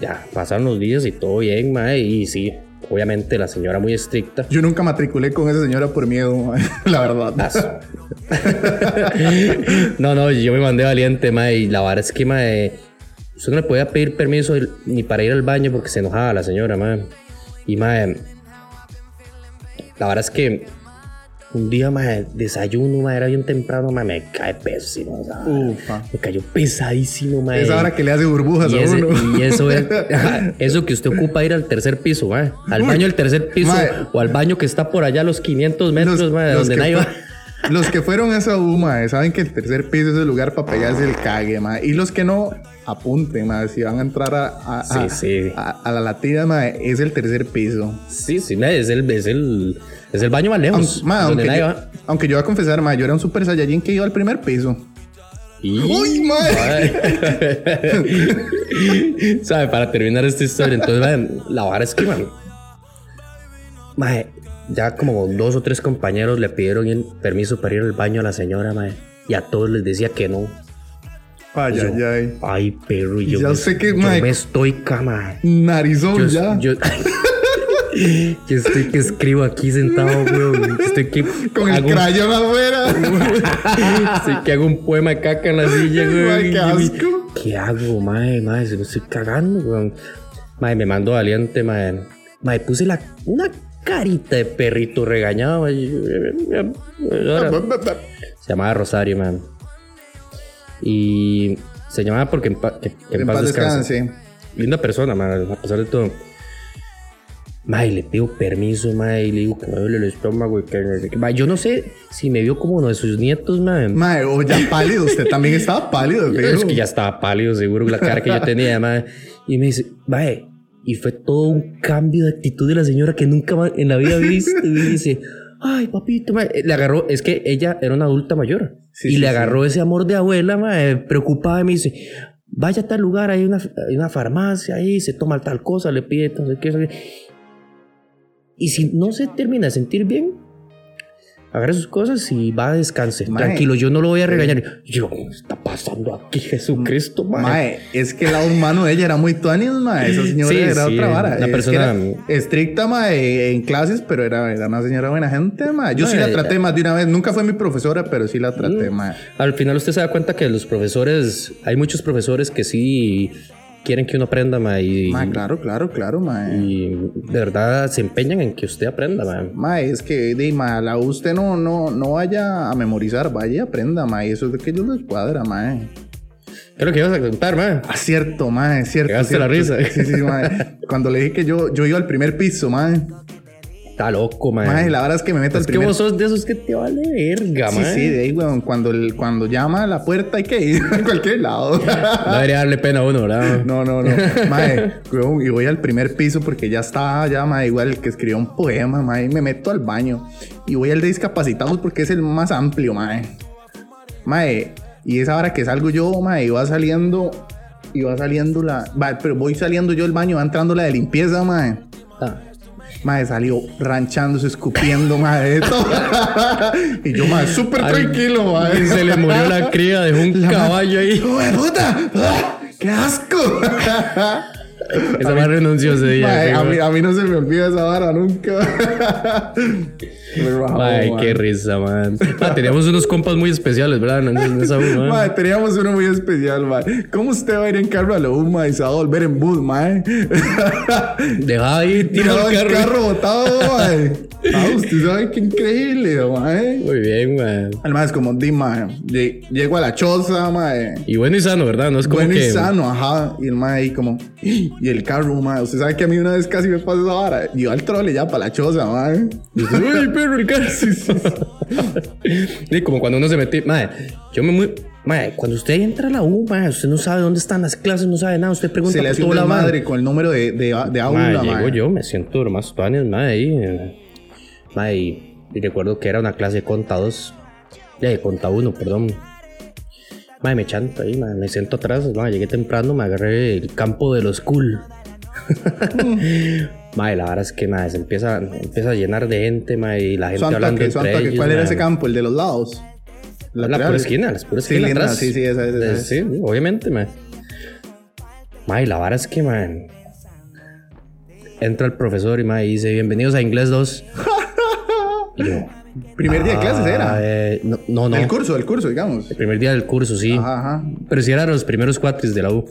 S1: ya pasaron los días y todo bien, ma, y sí, obviamente la señora muy estricta.
S2: Yo nunca matriculé con esa señora por miedo, la verdad.
S1: no, no, yo me mandé valiente, mae, y la verdad es que, mae, usted no le podía pedir permiso ni para ir al baño porque se enojaba la señora, mae. Y, mae, la verdad es que un día, mae, desayuno, era bien temprano, mae, me cae pésimo, o sea,
S2: Ufa.
S1: me cayó pesadísimo, mae.
S2: Esa hora que le hace burbujas
S1: y,
S2: a
S1: ese-
S2: uno.
S1: y eso es, eso que usted ocupa ir al tercer piso, mae, al
S2: Uy.
S1: baño del tercer piso o al baño que está por allá a los 500 metros, mae, donde nadie va.
S2: Los que fueron a esa U, mae, saben que el tercer piso es el lugar para pegarse el cague, mae. Y los que no, apunten, mae, si van a entrar a, a, a-
S1: Sí, sí.
S2: a- la latida, mae, es el tercer piso.
S1: Sí, sí, mae, es el, es el, es el baño más lejos.
S2: Aunque, mae, aunque, yo, aunque yo voy a confesar, mae, yo era un super saiyajin que iba al primer piso.
S1: Y-
S2: ¡Uy! Mae.
S1: ¿Sabe? Para terminar esta historia, entonces, mae, la vara es que, man, mae, ya como dos o tres compañeros le pidieron el permiso para ir al baño a la señora, mae, y a todos les decía que no.
S2: Ay,
S1: Yo,
S2: ay, ay.
S1: Ay, perro, yo,
S2: Ya
S1: me,
S2: sé que,
S1: yo
S2: mae,
S1: me estoy cama.
S2: Narizón
S1: Yo,
S2: ya.
S1: yo, yo estoy que escribo aquí sentado, weón. Estoy que
S2: con el
S1: hago un-
S2: crayón afuera.
S1: Sí, que hago un poema de caca en la silla, güey.
S2: Mae, qué asco.
S1: ¿Qué hago, mae? Mae, se me estoy cagando, güey. Mae, me mando valiente, mae. Mae, puse la, una carita de perrito regañado. Ahora, se llamaba Rosario, man. Y se llamaba porque en, pa- que- que en
S2: En
S1: paz,
S2: paz
S1: descanse.
S2: descanse.
S1: Linda persona, man, a pesar de todo. Mae, le pido permiso, mae, y le digo que me duele el estómago y que no sé qué. Mae, yo no sé si me vio como uno de sus nietos, mae.
S2: Mae, o ya pálido. Usted también estaba pálido,
S1: Es
S2: fijo.
S1: que ya estaba pálido, seguro, la cara que yo tenía, mae. Y me dice, mae, y fue todo un cambio de actitud de la señora que nunca en la vida había visto. Y dice, ay, papito. Le agarró, es que ella era una adulta mayor.
S2: Sí,
S1: y
S2: sí,
S1: le
S2: sí.
S1: agarró ese amor de abuela, mae, preocupada, y me dice, vaya a tal lugar, hay una, hay una farmacia ahí, se toma tal cosa, le pide sé qué". Y si no se termina de sentir bien, agarre sus cosas y va a descanse.
S2: Mae.
S1: Tranquilo, yo no lo voy a regañar. Yo, ¿qué está pasando aquí, Jesucristo, mae?
S2: Mae, es que el lado humano de ella era muy tuanis, mae. Esa señora
S1: Sí,
S2: era
S1: sí,
S2: otra vara. que
S1: persona-
S2: era estricta, mae, en clases, pero era, era una señora buena gente, mae. Yo sí la traté más de una vez. Nunca fue mi profesora, pero sí la traté,
S1: Mm.
S2: mae.
S1: Al final usted se da cuenta que los profesores, hay muchos profesores que sí quieren que uno aprenda, mae, y,
S2: Mae, claro, claro, claro, mae.
S1: y de verdad se empeñan en que usted aprenda, mae.
S2: Mae, es que, de, mae, a la usted no, no, no vaya a memorizar, vaya y aprenda, mae. Eso es de que ellos les cuadra, mae.
S1: ¿Qué es lo que ibas a contar, mae?
S2: Ah, cierto, mae, cierto.
S1: Pegaste la
S2: cierto.
S1: risa.
S2: Sí, sí, mae. Cuando le dije que yo, yo iba al primer piso, mae.
S1: Está loco, mae.
S2: Mae, la verdad es que me meto
S1: es
S2: al
S1: que
S2: primer
S1: vos sos de esos que te vale verga,
S2: Sí,
S1: mae.
S2: sí, de ahí, weón. Cuando, el, cuando llama a la puerta hay que ir a cualquier lado.
S1: No debería darle pena a uno, ¿verdad?
S2: No, no, no. Mae, weón, y voy al primer piso porque ya está, ya, mae, igual el que escribió un poema, mae. Y me meto al baño. Y voy al de discapacitados porque es el más amplio, mae. Mae, y esa hora que salgo yo, mae, y va saliendo. Y va saliendo la. va, pero voy saliendo yo del baño, va entrando la de limpieza, mae.
S1: Ah.
S2: Mae, salió ranchándose, escupiendo, todo. y yo, mae, súper tranquilo, mae.
S1: Y se le murió la cría, dejó un caballo ahí.
S2: ¡Hijo de puta! ¡Ah! ¡Qué asco!
S1: Esa más renunció ese día. Sí,
S2: a, mí, a mí no se me olvida esa vara nunca.
S1: Ay, qué risa, man. Ah, teníamos unos compas muy especiales, ¿verdad? En, esa U.
S2: Mae, teníamos uno muy especial, mae. ¿Cómo usted va a ir en carro a la U, mae, y se va a volver en bus, mae?
S1: Dejaba ahí, tirado el carro.
S2: carro botado, mae. Ah, usted sabe qué increíble, mae.
S1: Muy bien, man.
S2: Además, como di, lle- Llego a la choza, mae.
S1: Y bueno y sano, ¿verdad? No es como
S2: Bueno
S1: que...
S2: y sano, ajá. Y el mae ahí como... Y el carro, mae. Usted sabe que a mí una vez casi me pasó esa vara. Yo al trole ya para la choza,
S1: usted, Uy, perro, el carro. Sí, como cuando uno se mete... Madre, yo me muy... Madre, cuando usted entra a la U, madre, usted no sabe dónde están las clases, no sabe nada. Usted pregunta
S2: Se le
S1: por
S2: hace un
S1: todo lado, madre.
S2: madre con el número de, de, de aula,
S1: Madre, llego yo, me siento más tuanes, madre, ahí. eh. Madre, y, y recuerdo que era una clase de conta 2. De conta 1, perdón. Madre, me chanto ahí, madre, me siento atrás. Madre, llegué temprano, me agarré el campo de los cool. madre, la verdad es que, madre, se empieza, empieza a llenar de gente, madre, y la gente
S2: Su
S1: hablando
S2: su
S1: entre ellos.
S2: ¿Cuál era
S1: madre.
S2: ese campo? ¿El de los lados?
S1: La
S2: Laterales.
S1: pura esquina, la pura esquina atrás.
S2: sí, sí, esa esa.
S1: Sí, obviamente, man. Mae, la vara es que, man. Entra el profesor y mae dice, bienvenidos a Inglés 2. Y yo,
S2: Primer día de clases
S1: "Ah,
S2: era.
S1: eh, no, no, no.
S2: El curso, el curso, digamos.
S1: El primer día del curso, sí.
S2: Ajá, ajá.
S1: Pero si eran los primeros cuatris de la U.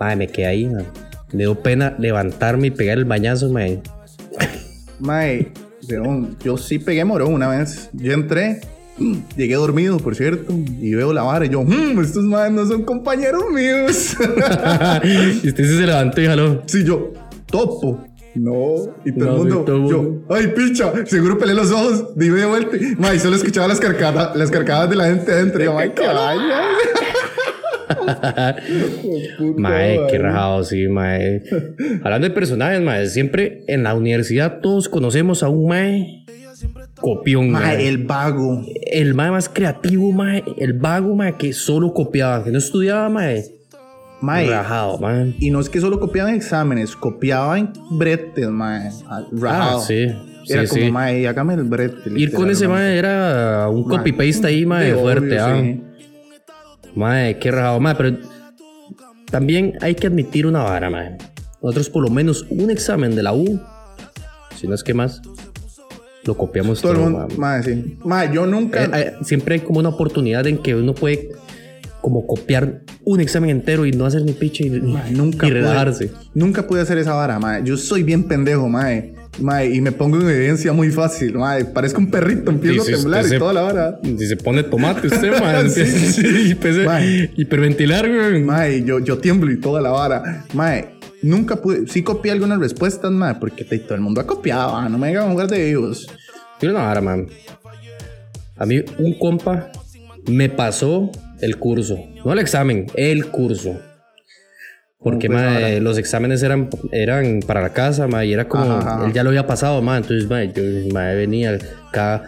S1: Mae, me quedé ahí, man. Me dio pena levantarme y pegar el bañazo, mae.
S2: Mae, yo sí pegué morón una vez. Yo entré, mm, llegué dormido, por cierto, y veo la vara y yo, "Mm, estos maes no son compañeros míos.
S1: y usted sí se levantó y jaló.
S2: sí, yo, topo. No, y todo
S1: No,
S2: el mundo,
S1: todo
S2: yo,
S1: mundo.
S2: ay, picha, seguro peleé los ojos, dime de vuelta. Mae, solo escuchaba las carcadas, las carcadas de la gente adentro. Y yo, mae, qué.
S1: Mae, qué rajado, sí, mae. Hablando de personajes, mae, siempre en la universidad todos conocemos a un mae copión, mae.
S2: Mae, el vago.
S1: El mae más creativo, mae. El vago, mae, que solo copiaba, que no estudiaba, mae.
S2: Mae,
S1: Rajado, mae.
S2: y no es que solo copiaba en exámenes, copiaba en bretes, mae.
S1: Ah,
S2: Rajado.
S1: sí. Sí,
S2: Era como,
S1: sí.
S2: mae, hágame el brete.
S1: Ir con ese mae era un copy-paste ahí, mae, fuerte,
S2: obvio,
S1: ah.
S2: sí.
S1: Mae, qué rajado, mae, pero también hay que admitir una vara, mae. Nosotros por lo menos un examen de la U, si no es que más, lo copiamos
S2: Todo
S1: todo,
S2: el mundo,
S1: mae.
S2: sí. Mae, yo nunca.
S1: Eh, eh, siempre hay como una oportunidad en que uno puede como copiar un examen entero y no hacer ni piche y,
S2: mae, nunca
S1: y
S2: pude-
S1: relajarse.
S2: Nunca pude hacer esa vara, mae. Yo soy bien pendejo, mae. Mae, y me pongo en evidencia muy fácil, mae. Parezco un perrito, empiezo
S1: Sí,
S2: a temblar y
S1: se-
S2: toda la vara.
S1: Si se pone tomate usted, mae,
S2: Sí, sí.
S1: y hiperventilar, güey.
S2: Mae, yo, yo tiemblo y toda la vara. Mae, nunca pude. Sí copié algunas respuestas, mae, porque te- todo el mundo ha copiado. ah, No me hagan jugar de vivos.
S1: Tiene una vara, man. A mí un compa me pasó el curso. No el examen, el curso. Porque
S2: ¿Cómo fue esa
S1: mae,
S2: vara?
S1: los exámenes eran, eran para la casa, mae, y era como,
S2: Ajá, ajá.
S1: él ya lo había pasado, mae, entonces mae, yo mae, venía acá.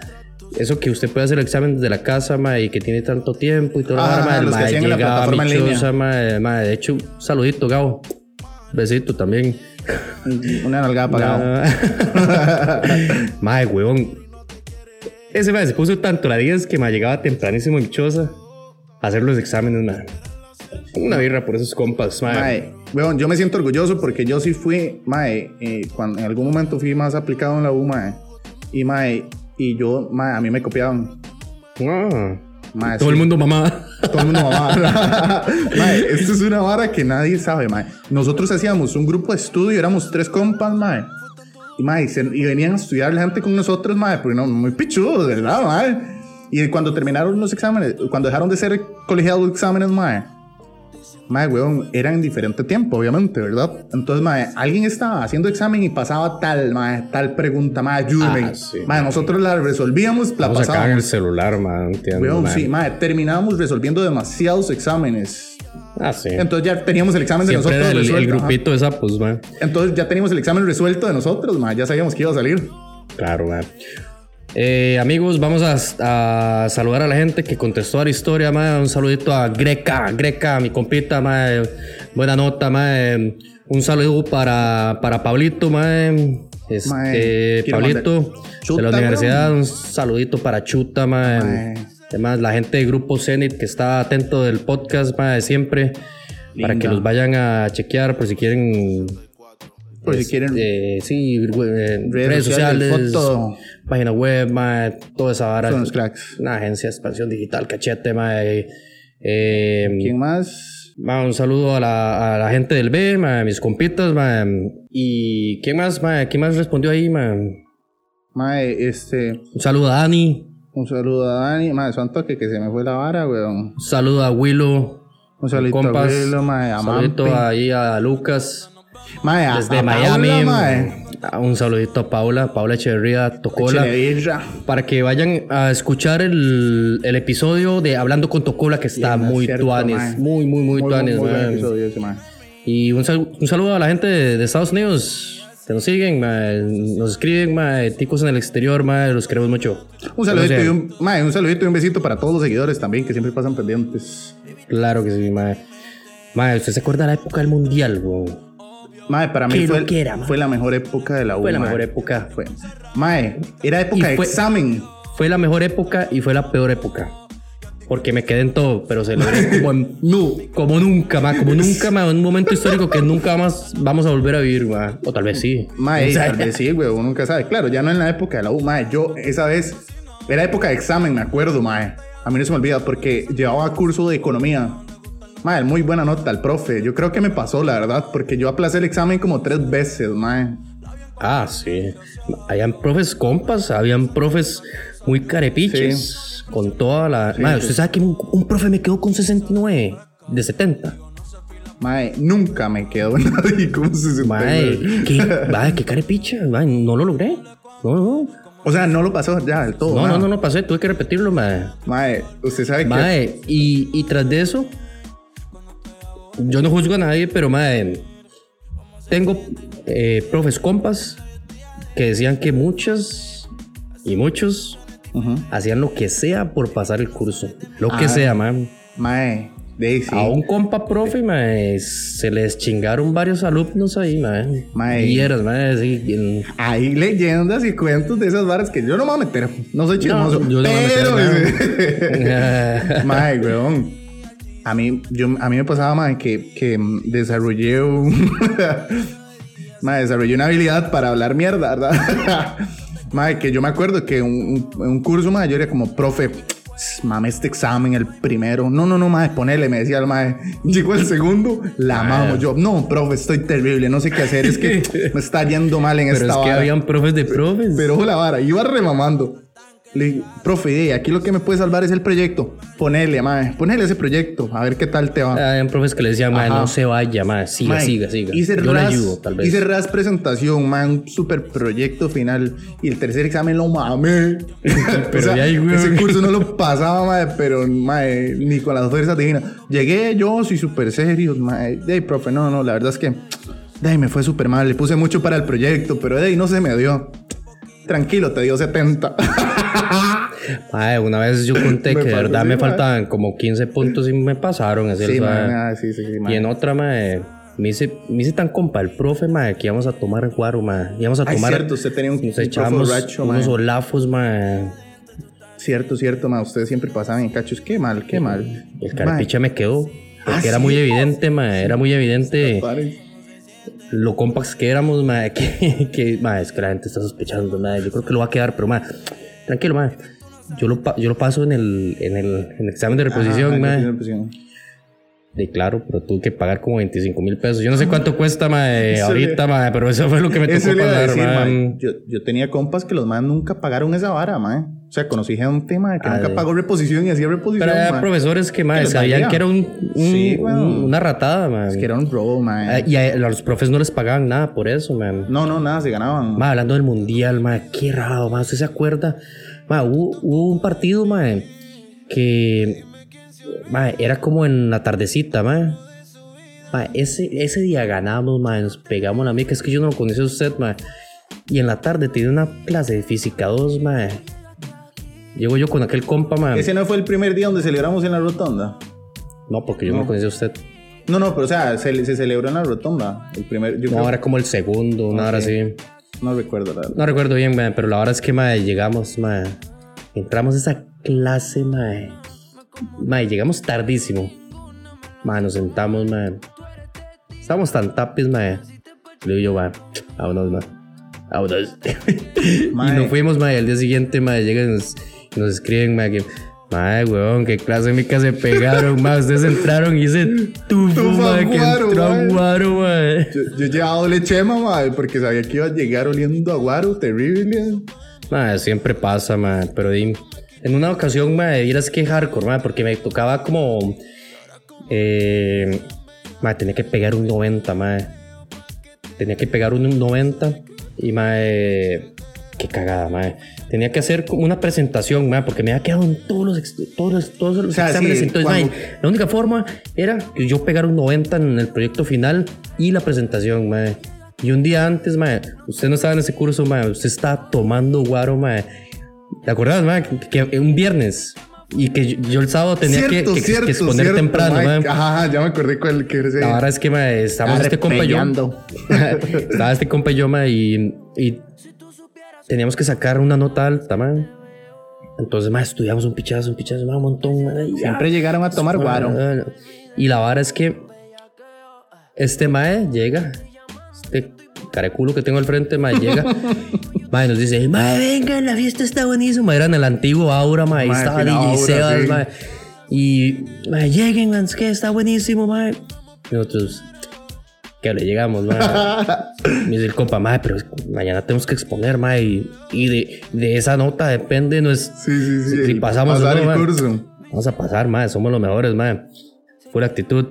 S1: Eso que usted puede hacer el examen desde la casa, mae, y que tiene tanto tiempo y todo
S2: Ajá,
S1: la mae,
S2: que en la
S1: llegaba
S2: plataforma en línea.
S1: michosa, mae, mae, de hecho, un saludito, Gabo. Besito también.
S2: Una nalgada pagada.
S1: Ah. Mae, huevón. ese mae se puso tanto la 10 que me llegaba tempranísimo en Choza a hacer los exámenes, mae. Una birra por esos compas, mae.
S2: Mae, weón, yo me siento orgulloso porque yo sí fui, mae, eh, cuando en algún momento fui más aplicado en la U, mae. Y mae, y yo, mae, a mí me copiaban.
S1: Ah.
S2: Mae,
S1: Todo
S2: sí.
S1: el mundo mamá.
S2: Todo el mundo mamá. mae, esto es una vara que nadie sabe, mae. Nosotros hacíamos un grupo de estudio, éramos tres compas, mae. Y, mae, se- y venían a estudiar la gente con nosotros, mae, porque no, muy pichudos, ¿verdad, mae? Y cuando terminaron los exámenes, cuando dejaron de ser colegiados los exámenes, mae, mae, weón, eran en diferente tiempo, obviamente, ¿verdad? Entonces, mae, alguien estaba haciendo examen y pasaba tal, mae, tal pregunta, mae, ayúdame.
S1: Ah, sí,
S2: mae, nosotros la resolvíamos, la
S1: en el
S2: pasábamos.
S1: celular, mae. entiendo,
S2: Weón,
S1: mae.
S2: sí, mae, terminábamos resolviendo demasiados exámenes.
S1: Ah, sí.
S2: Entonces ya teníamos el examen de nosotros
S1: el, el
S2: resuelto. ajá.
S1: grupito de sapos, mae.
S2: Entonces ya teníamos el examen resuelto de nosotros, mae, ya sabíamos que iba a salir.
S1: Claro, mae. Eh, amigos, vamos a, a saludar a la gente que contestó a la historia, mae. Un saludito a Greca, Greca, mi compita, mae. Buena nota, mae. Un saludo para, para Pablito. Este, Pablito,
S2: mandar-
S1: de
S2: Chuta,
S1: la universidad. Un saludito para Chuta. Además, la gente del grupo Zenit que está atento del podcast, mae, siempre. Para que
S2: Linda.
S1: los vayan a chequear por si quieren
S2: Por si
S1: es-
S2: quieren
S1: eh, sí, eh,
S2: redes, sociales, foto.
S1: página web, mae, toda esa vara.
S2: Son los cracks.
S1: Una agencia de expansión digital, cachete, mae. Eh,
S2: ¿Quién más?
S1: mae, un saludo a la, a la gente del B, mae, a mis compitas, mae. Y ¿quién más, mae? ¿Quién más respondió ahí, mae?
S2: Mae, este,
S1: Un saludo a Dani,
S2: un saludo a Dani, mae, son toque que se me fue la vara, weón.
S1: un saludo a Willow.
S2: Un
S1: compas,
S2: a Willow, mae, a
S1: un saludito ahí a Lucas
S2: Mae, a,
S1: desde
S2: a
S1: Miami.
S2: Paula, mae.
S1: Ah, Un saludito a Paula, Paula Echeverría, Tocola. Para que vayan a escuchar el, el episodio de Hablando con Tocola que está
S2: Bien,
S1: muy
S2: cierto,
S1: tuanes, muy muy muy
S2: Muy,
S1: tuanes,
S2: muy
S1: mae. Y un, sal- un saludo a la gente de, de Estados Unidos que nos siguen, mae, nos escriben, mae, ticos en el exterior, mae, los queremos mucho.
S2: Un saludito, y un, mae, un saludito y un besito para todos los seguidores también que siempre pasan pendientes.
S1: Claro que sí, mae. Mae, ¿usted se acuerda de la época del mundial, weón?
S2: Mae, para mí fue,
S1: mae.
S2: fue la mejor época de la U.
S1: Fue la
S2: mae.
S1: mejor época.
S2: Fue. Mae, era época
S1: Y
S2: de
S1: fue-
S2: examen.
S1: Fue la mejor época y fue la peor época. Porque me quedé en todo, pero celebré como, en- no, como nunca, más, como nunca, más, un momento histórico que nunca más vamos a volver a vivir, ma. o tal vez sí.
S2: Mae,
S1: O sea,
S2: tal vez sí, güey, uno nunca sabe. Claro, ya no en la época de la U, mae. Yo esa vez era época de examen, me acuerdo, mae. A mí no se me olvida porque llevaba curso de economía. Mae, muy buena nota al profe. Yo creo que me pasó, la verdad, porque yo aplacé el examen como tres veces, mae.
S1: Ah, sí. Habían profes compas, habían profes muy carepiches, con toda la... Ma,
S2: sí.
S1: usted sabe que un, un profe me quedó con 69 de 70.
S2: Mae, nunca me quedó nadie se
S1: Mae, qué, mae, qué carepicha, mae, no lo logré. No, no.
S2: O sea, no lo pasó ya del todo.
S1: No,
S2: nada.
S1: no, no, no pasé, tuve que repetirlo, mae.
S2: Mae, usted sabe que.
S1: Mae, y, y tras de eso, yo no juzgo a nadie, pero mae, tengo eh, profes compas que decían que muchas y muchos
S2: Ujú.
S1: hacían lo que sea por pasar el curso. Lo que
S2: Ah.
S1: sea, mae.
S2: Mae, Daisy.
S1: A un compa profe, mae, se les chingaron varios alumnos ahí, mae.
S2: Mae.
S1: Vieras, mae, sí,
S2: Hay leyendas y cuentos de esas varas que yo no me voy a meter. No soy chismoso.
S1: yo no me voy a
S2: pero.
S1: meter,
S2: Mae, weón. A mí, yo, a mí me pasaba, mae, que, que mm, desarrollé un. mae, desarrollé una habilidad para hablar mierda, ¿verdad? mae, que yo me acuerdo que un, un, un curso, mae, yo era como, profe, mame este examen, el primero. No, no, no, mae, ponele, me decía el mae. Llegó el segundo, la mamo. Yo, no, profe, estoy terrible, no sé qué hacer, es que me está yendo mal en
S1: Pero
S2: esta
S1: es que
S2: vara.
S1: habían profes de profes.
S2: Pero ojo la vara, iba remamando. Le dije, profe, aquí lo que me puede salvar es el proyecto. Ponele, mae, ponele ese proyecto, a ver qué tal te va.
S1: Habían profes que le decían, mae, no se vaya, mae, siga,
S2: Mae,
S1: siga, siga.
S2: Hice
S1: Yo le
S2: ras,
S1: ayudo, tal vez.
S2: Hice ras presentación, mae, un super proyecto final. Y el tercer examen lo mamé.
S1: Pero de ahí, güey.
S2: ese curso no lo pasaba, mae, pero, mae, ni con las fuerzas divinas. Llegué yo, sí, súper serio, mae. Ahí, profe, no, no, la verdad es que, ahí me fue súper mal. Le puse mucho para el proyecto, pero ahí no se me dio. Tranquilo, te dio 70.
S1: Una vez yo conté que de verdad
S2: sí,
S1: me
S2: mae.
S1: faltaban como 15 puntos y me pasaron. Así
S2: sí,
S1: o sea,
S2: mae, ah, sí, sí, sí,
S1: Y en otra, mae, me hice, me hice tan compa el profe, mae, que íbamos a tomar guaro, mae. Íbamos a
S2: Ay,
S1: tomar.
S2: cierto, usted tenía un-
S1: Nos
S2: un borracho,
S1: unos olafos, mae.
S2: Cierto, cierto, ma. Ustedes siempre pasaban en cachos. Qué mal, qué mal.
S1: El carpicha me quedó. Porque
S2: Ah,
S1: era
S2: sí.
S1: muy evidente, ma. Era muy evidente
S2: Pare.
S1: lo compacts que éramos, ma. Que, que ma, es que la gente está sospechando, ma. Yo creo que lo va a quedar, pero, ma, tranquilo, ma. Yo lo, yo lo paso en el, en el, en el examen de reposición,
S2: Ajá,
S1: ma.
S2: reposición.
S1: Sí, claro, pero tuve que pagar como 25 mil pesos. Yo no sé cuánto cuesta, ma,
S2: Eso
S1: ahorita, ma, pero eso fue lo que me tocó pagar,
S2: decir,
S1: ma.
S2: ma. Yo, yo tenía compas que los más nunca pagaron esa vara, ma. O sea, conocí gente, ma, que
S1: Ah,
S2: nunca pagó reposición y hacía reposición,
S1: Pero había profesores que, ma,
S2: Que los
S1: sabían que era un, un-
S2: Sí,
S1: un-
S2: weón.
S1: una ratada, ma.
S2: Es que era un robo, ma.
S1: Ah, Y a, los profes no les pagaban nada por eso, man.
S2: No, no, nada, se ganaban.
S1: Ma, hablando del mundial, ma, qué raro, ma. ¿Usted se acuerda? Ma, hubo, hubo un partido, ma, que era como en la tardecita, ma. Ma, ese, ese día ganamos, ma, nos pegamos la mica. Es que yo no lo conocía a usted, ma. Y en la tarde tenía una clase de física 2, ma. Llego yo con aquel compa, ma.
S2: Ese no fue el primer día donde celebramos en la rotonda.
S1: No, porque yo no,
S2: No.
S1: lo conocía a usted.
S2: No, no, pero o sea, se, se celebró en la rotonda. El primer, yo
S1: No,
S2: creo-
S1: era como el segundo, una hora
S2: Ok.
S1: así.
S2: no recuerdo la verdad.
S1: No recuerdo bien, mae, pero la verdad es que mae, llegamos, mae, entramos a esa clase, mae, mae, llegamos tardísimo. Mae, nos sentamos, mae. Estábamos tan tapis, mae. Le digo yo, mae, vámonos, mae. Vámonos. y nos fuimos, mae. Al día siguiente, mae, llegan y nos, escriben, mae, que, mae, weón, qué clase mica se pegaron, mae. Ustedes entraron y tufo,
S2: Tufa
S1: mae, que
S2: guaro,
S1: entró a
S2: mae.
S1: guaro, mae.
S2: Yo, yo llevaba doble chema, ma, porque sabía que iba a llegar oliendo a guaro, terrible.
S1: Mae, siempre pasa, mae, pero en una ocasión, mae, vieras que hardcore, mae, porque me tocaba como... Eh, mae, tenía que pegar un 90, mae. Tenía que pegar un 90 y, mae... Qué cagada, mae. Tenía que hacer como una presentación, mae, porque me había quedado en todos los, todos los, todos los
S2: O sea,
S1: exámenes.
S2: sí,
S1: Entonces,
S2: cuando-
S1: mae, la única forma era que yo pegar un 90 en el proyecto final y la presentación, mae. Y un día antes, mae, usted no estaba en ese curso, mae, usted estaba tomando guaro, mae. ¿Te acuerdas, mae? Que, que un viernes y que yo, yo el sábado tenía que, que- que exponer
S2: cierto,
S1: temprano,
S2: ma.
S1: mae.
S2: Ajá, ya me acordé cuál que ese.
S1: La verdad es que, mae, estábamos este compa yo. Estaba este compa y yo, mae, y, y teníamos que sacar una nota alta, mae. Entonces, mae, estudiamos un pichazo, un pichazo, un montón, y ya.
S2: Siempre llegaron a tomar guaro.
S1: Y la vara es que este mae llega, este careculo que tengo al frente, mae llega, mae nos dice, mae, vengan, la fiesta está buenísima. Era en el antiguo Aura, mae,
S2: Mae,
S1: estaba DJ Sebas,
S2: sí.
S1: mae. Y, mae, lleguen, man, es que está buenísimo, mae. Y nosotros, que le llegamos. Me dice el compa, mae, pero mañana tenemos que exponer, mae. Y, y de, de esa nota depende, no es
S2: Sí, sí, sí.
S1: Si- si pasamos
S2: pasar
S1: o no,
S2: el curso.
S1: Vamos a pasar, madre. Somos los mejores, madre. Pura actitud.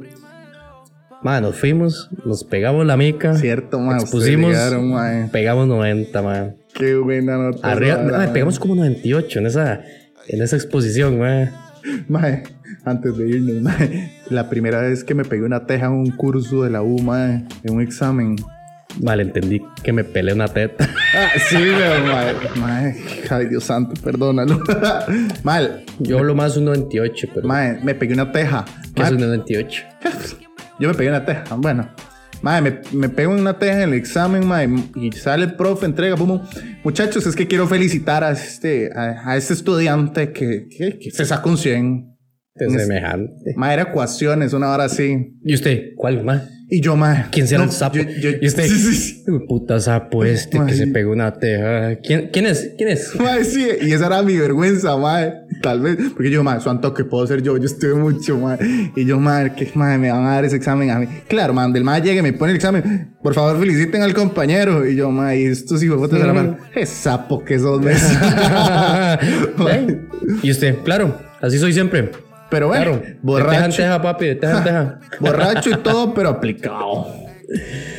S1: Madre, nos fuimos, nos pegamos la mica.
S2: Cierto, ma. ustedes
S1: Expusimos,
S2: llegaron,
S1: pegamos 90, madre.
S2: Qué buena nota.
S1: Arriba, madre, pegamos como 98 en esa, en esa exposición, madre.
S2: Mae, antes de irnos, mae, la primera vez que me pegué una teja en un curso de la U, mae, en un examen.
S1: Vale, entendí que me peleé una teta.
S2: Ah, sí, pero, mae, mae, ay Dios santo, perdónalo. Mal,
S1: Yo lo más un 98, pero
S2: mae, me pegué una teja.
S1: ¿qué
S2: Mae,
S1: es un 98?
S2: Yo me pegué una teja, bueno. Mae, me, me pego en una teja en el examen, mae, y sale el profe, entrega, pum, pum. Muchachos, es que quiero felicitar a este, a, a este estudiante que, que, que se sacó un 100.
S1: De semejante.
S2: Era ecuaciones, una hora así.
S1: ¿Y usted? ¿Cuál, más?
S2: Y yo, mae.
S1: ¿Quién será
S2: no,
S1: el sapo?
S2: yo- yo-
S1: ¿Y usted?
S2: Sí, sí, sí.
S1: Puta sapo este que se pegó una teja. ¿Quién, quién es? ¿Quién es?
S2: Mae, sí, y esa era mi vergüenza, mae. Tal vez, porque yo, mae, su que puedo ser yo, yo estuve mucho, mae. Y yo, mae, que, mae, me van a dar ese examen a mí. Claro, man, del mae llegue, me pone el examen, por favor, feliciten al compañero. Y yo, mae, y estos hijos de puta mano. Es sapo que sos, mes.
S1: Ey, ¿Y usted? Claro, así soy siempre.
S2: Pero bueno,
S1: Claro, en
S2: borracho,
S1: teja, papi, de teja en teja.
S2: borracho y todo, pero aplicado.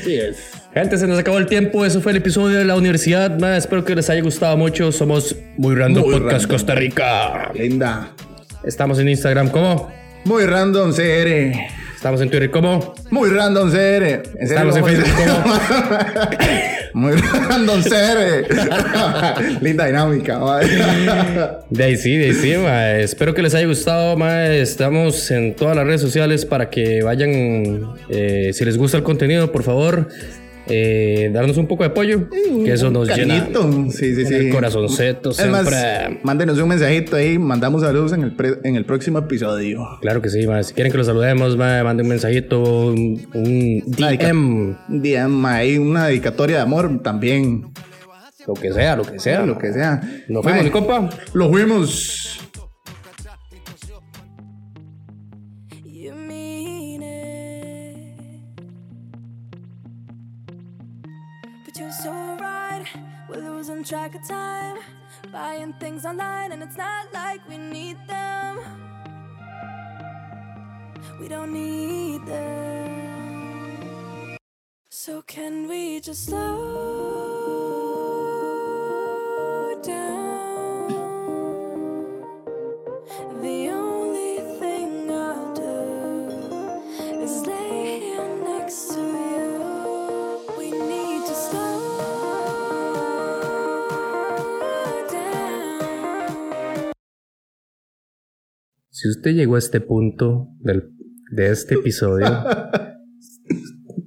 S2: Sí es.
S1: Gente, se nos acabó el tiempo. Eso fue el episodio de la universidad. Ma, espero que les haya gustado mucho. Somos Muy Random
S2: Muy
S1: Podcast
S2: Random.
S1: Costa Rica.
S2: Linda.
S1: Estamos en Instagram, ¿cómo?
S2: Muy random, CR.
S1: Estamos en Twitter, ¿cómo?
S2: Muy random, CR. En serio,
S1: Estamos en Facebook,
S2: Muy random. Linda dinámica, mae.
S1: De ahí sí, de ahí sí. Espero que les haya gustado, ma. Estamos en todas las redes sociales para que vayan. eh, si les gusta el contenido, por favor, eh, darnos un poco de apoyo, que eso nos llena.
S2: Sí, sí, sí.
S1: el corazonceto
S2: Es más,
S1: siempre.
S2: mándenos un mensajito ahí, mandamos saludos en el, pre- en el próximo episodio.
S1: Claro que sí, ma. si quieren que los saludemos, ma, manden un mensajito, un. DM,
S2: día, ma, hay una dedicatoria de amor también,
S1: lo que sea, lo que sea.
S2: lo que sea.
S1: Nos fuimos, mi compa.
S2: Lo fuimos.
S3: Things online, and it's not like we need them. We don't need them. So, can we just slow
S1: Si usted llegó a este punto del, de este episodio,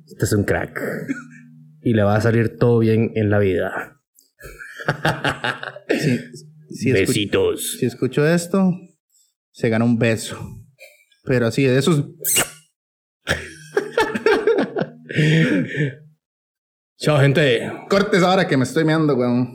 S1: este es un crack. Y le va a salir todo bien en la vida.
S2: Si, si, escu-
S1: Besitos.
S2: si escucho esto, se gana un beso. Pero así, de esos.
S1: Chao, gente.
S2: Cortes ahora que me estoy meando, weón.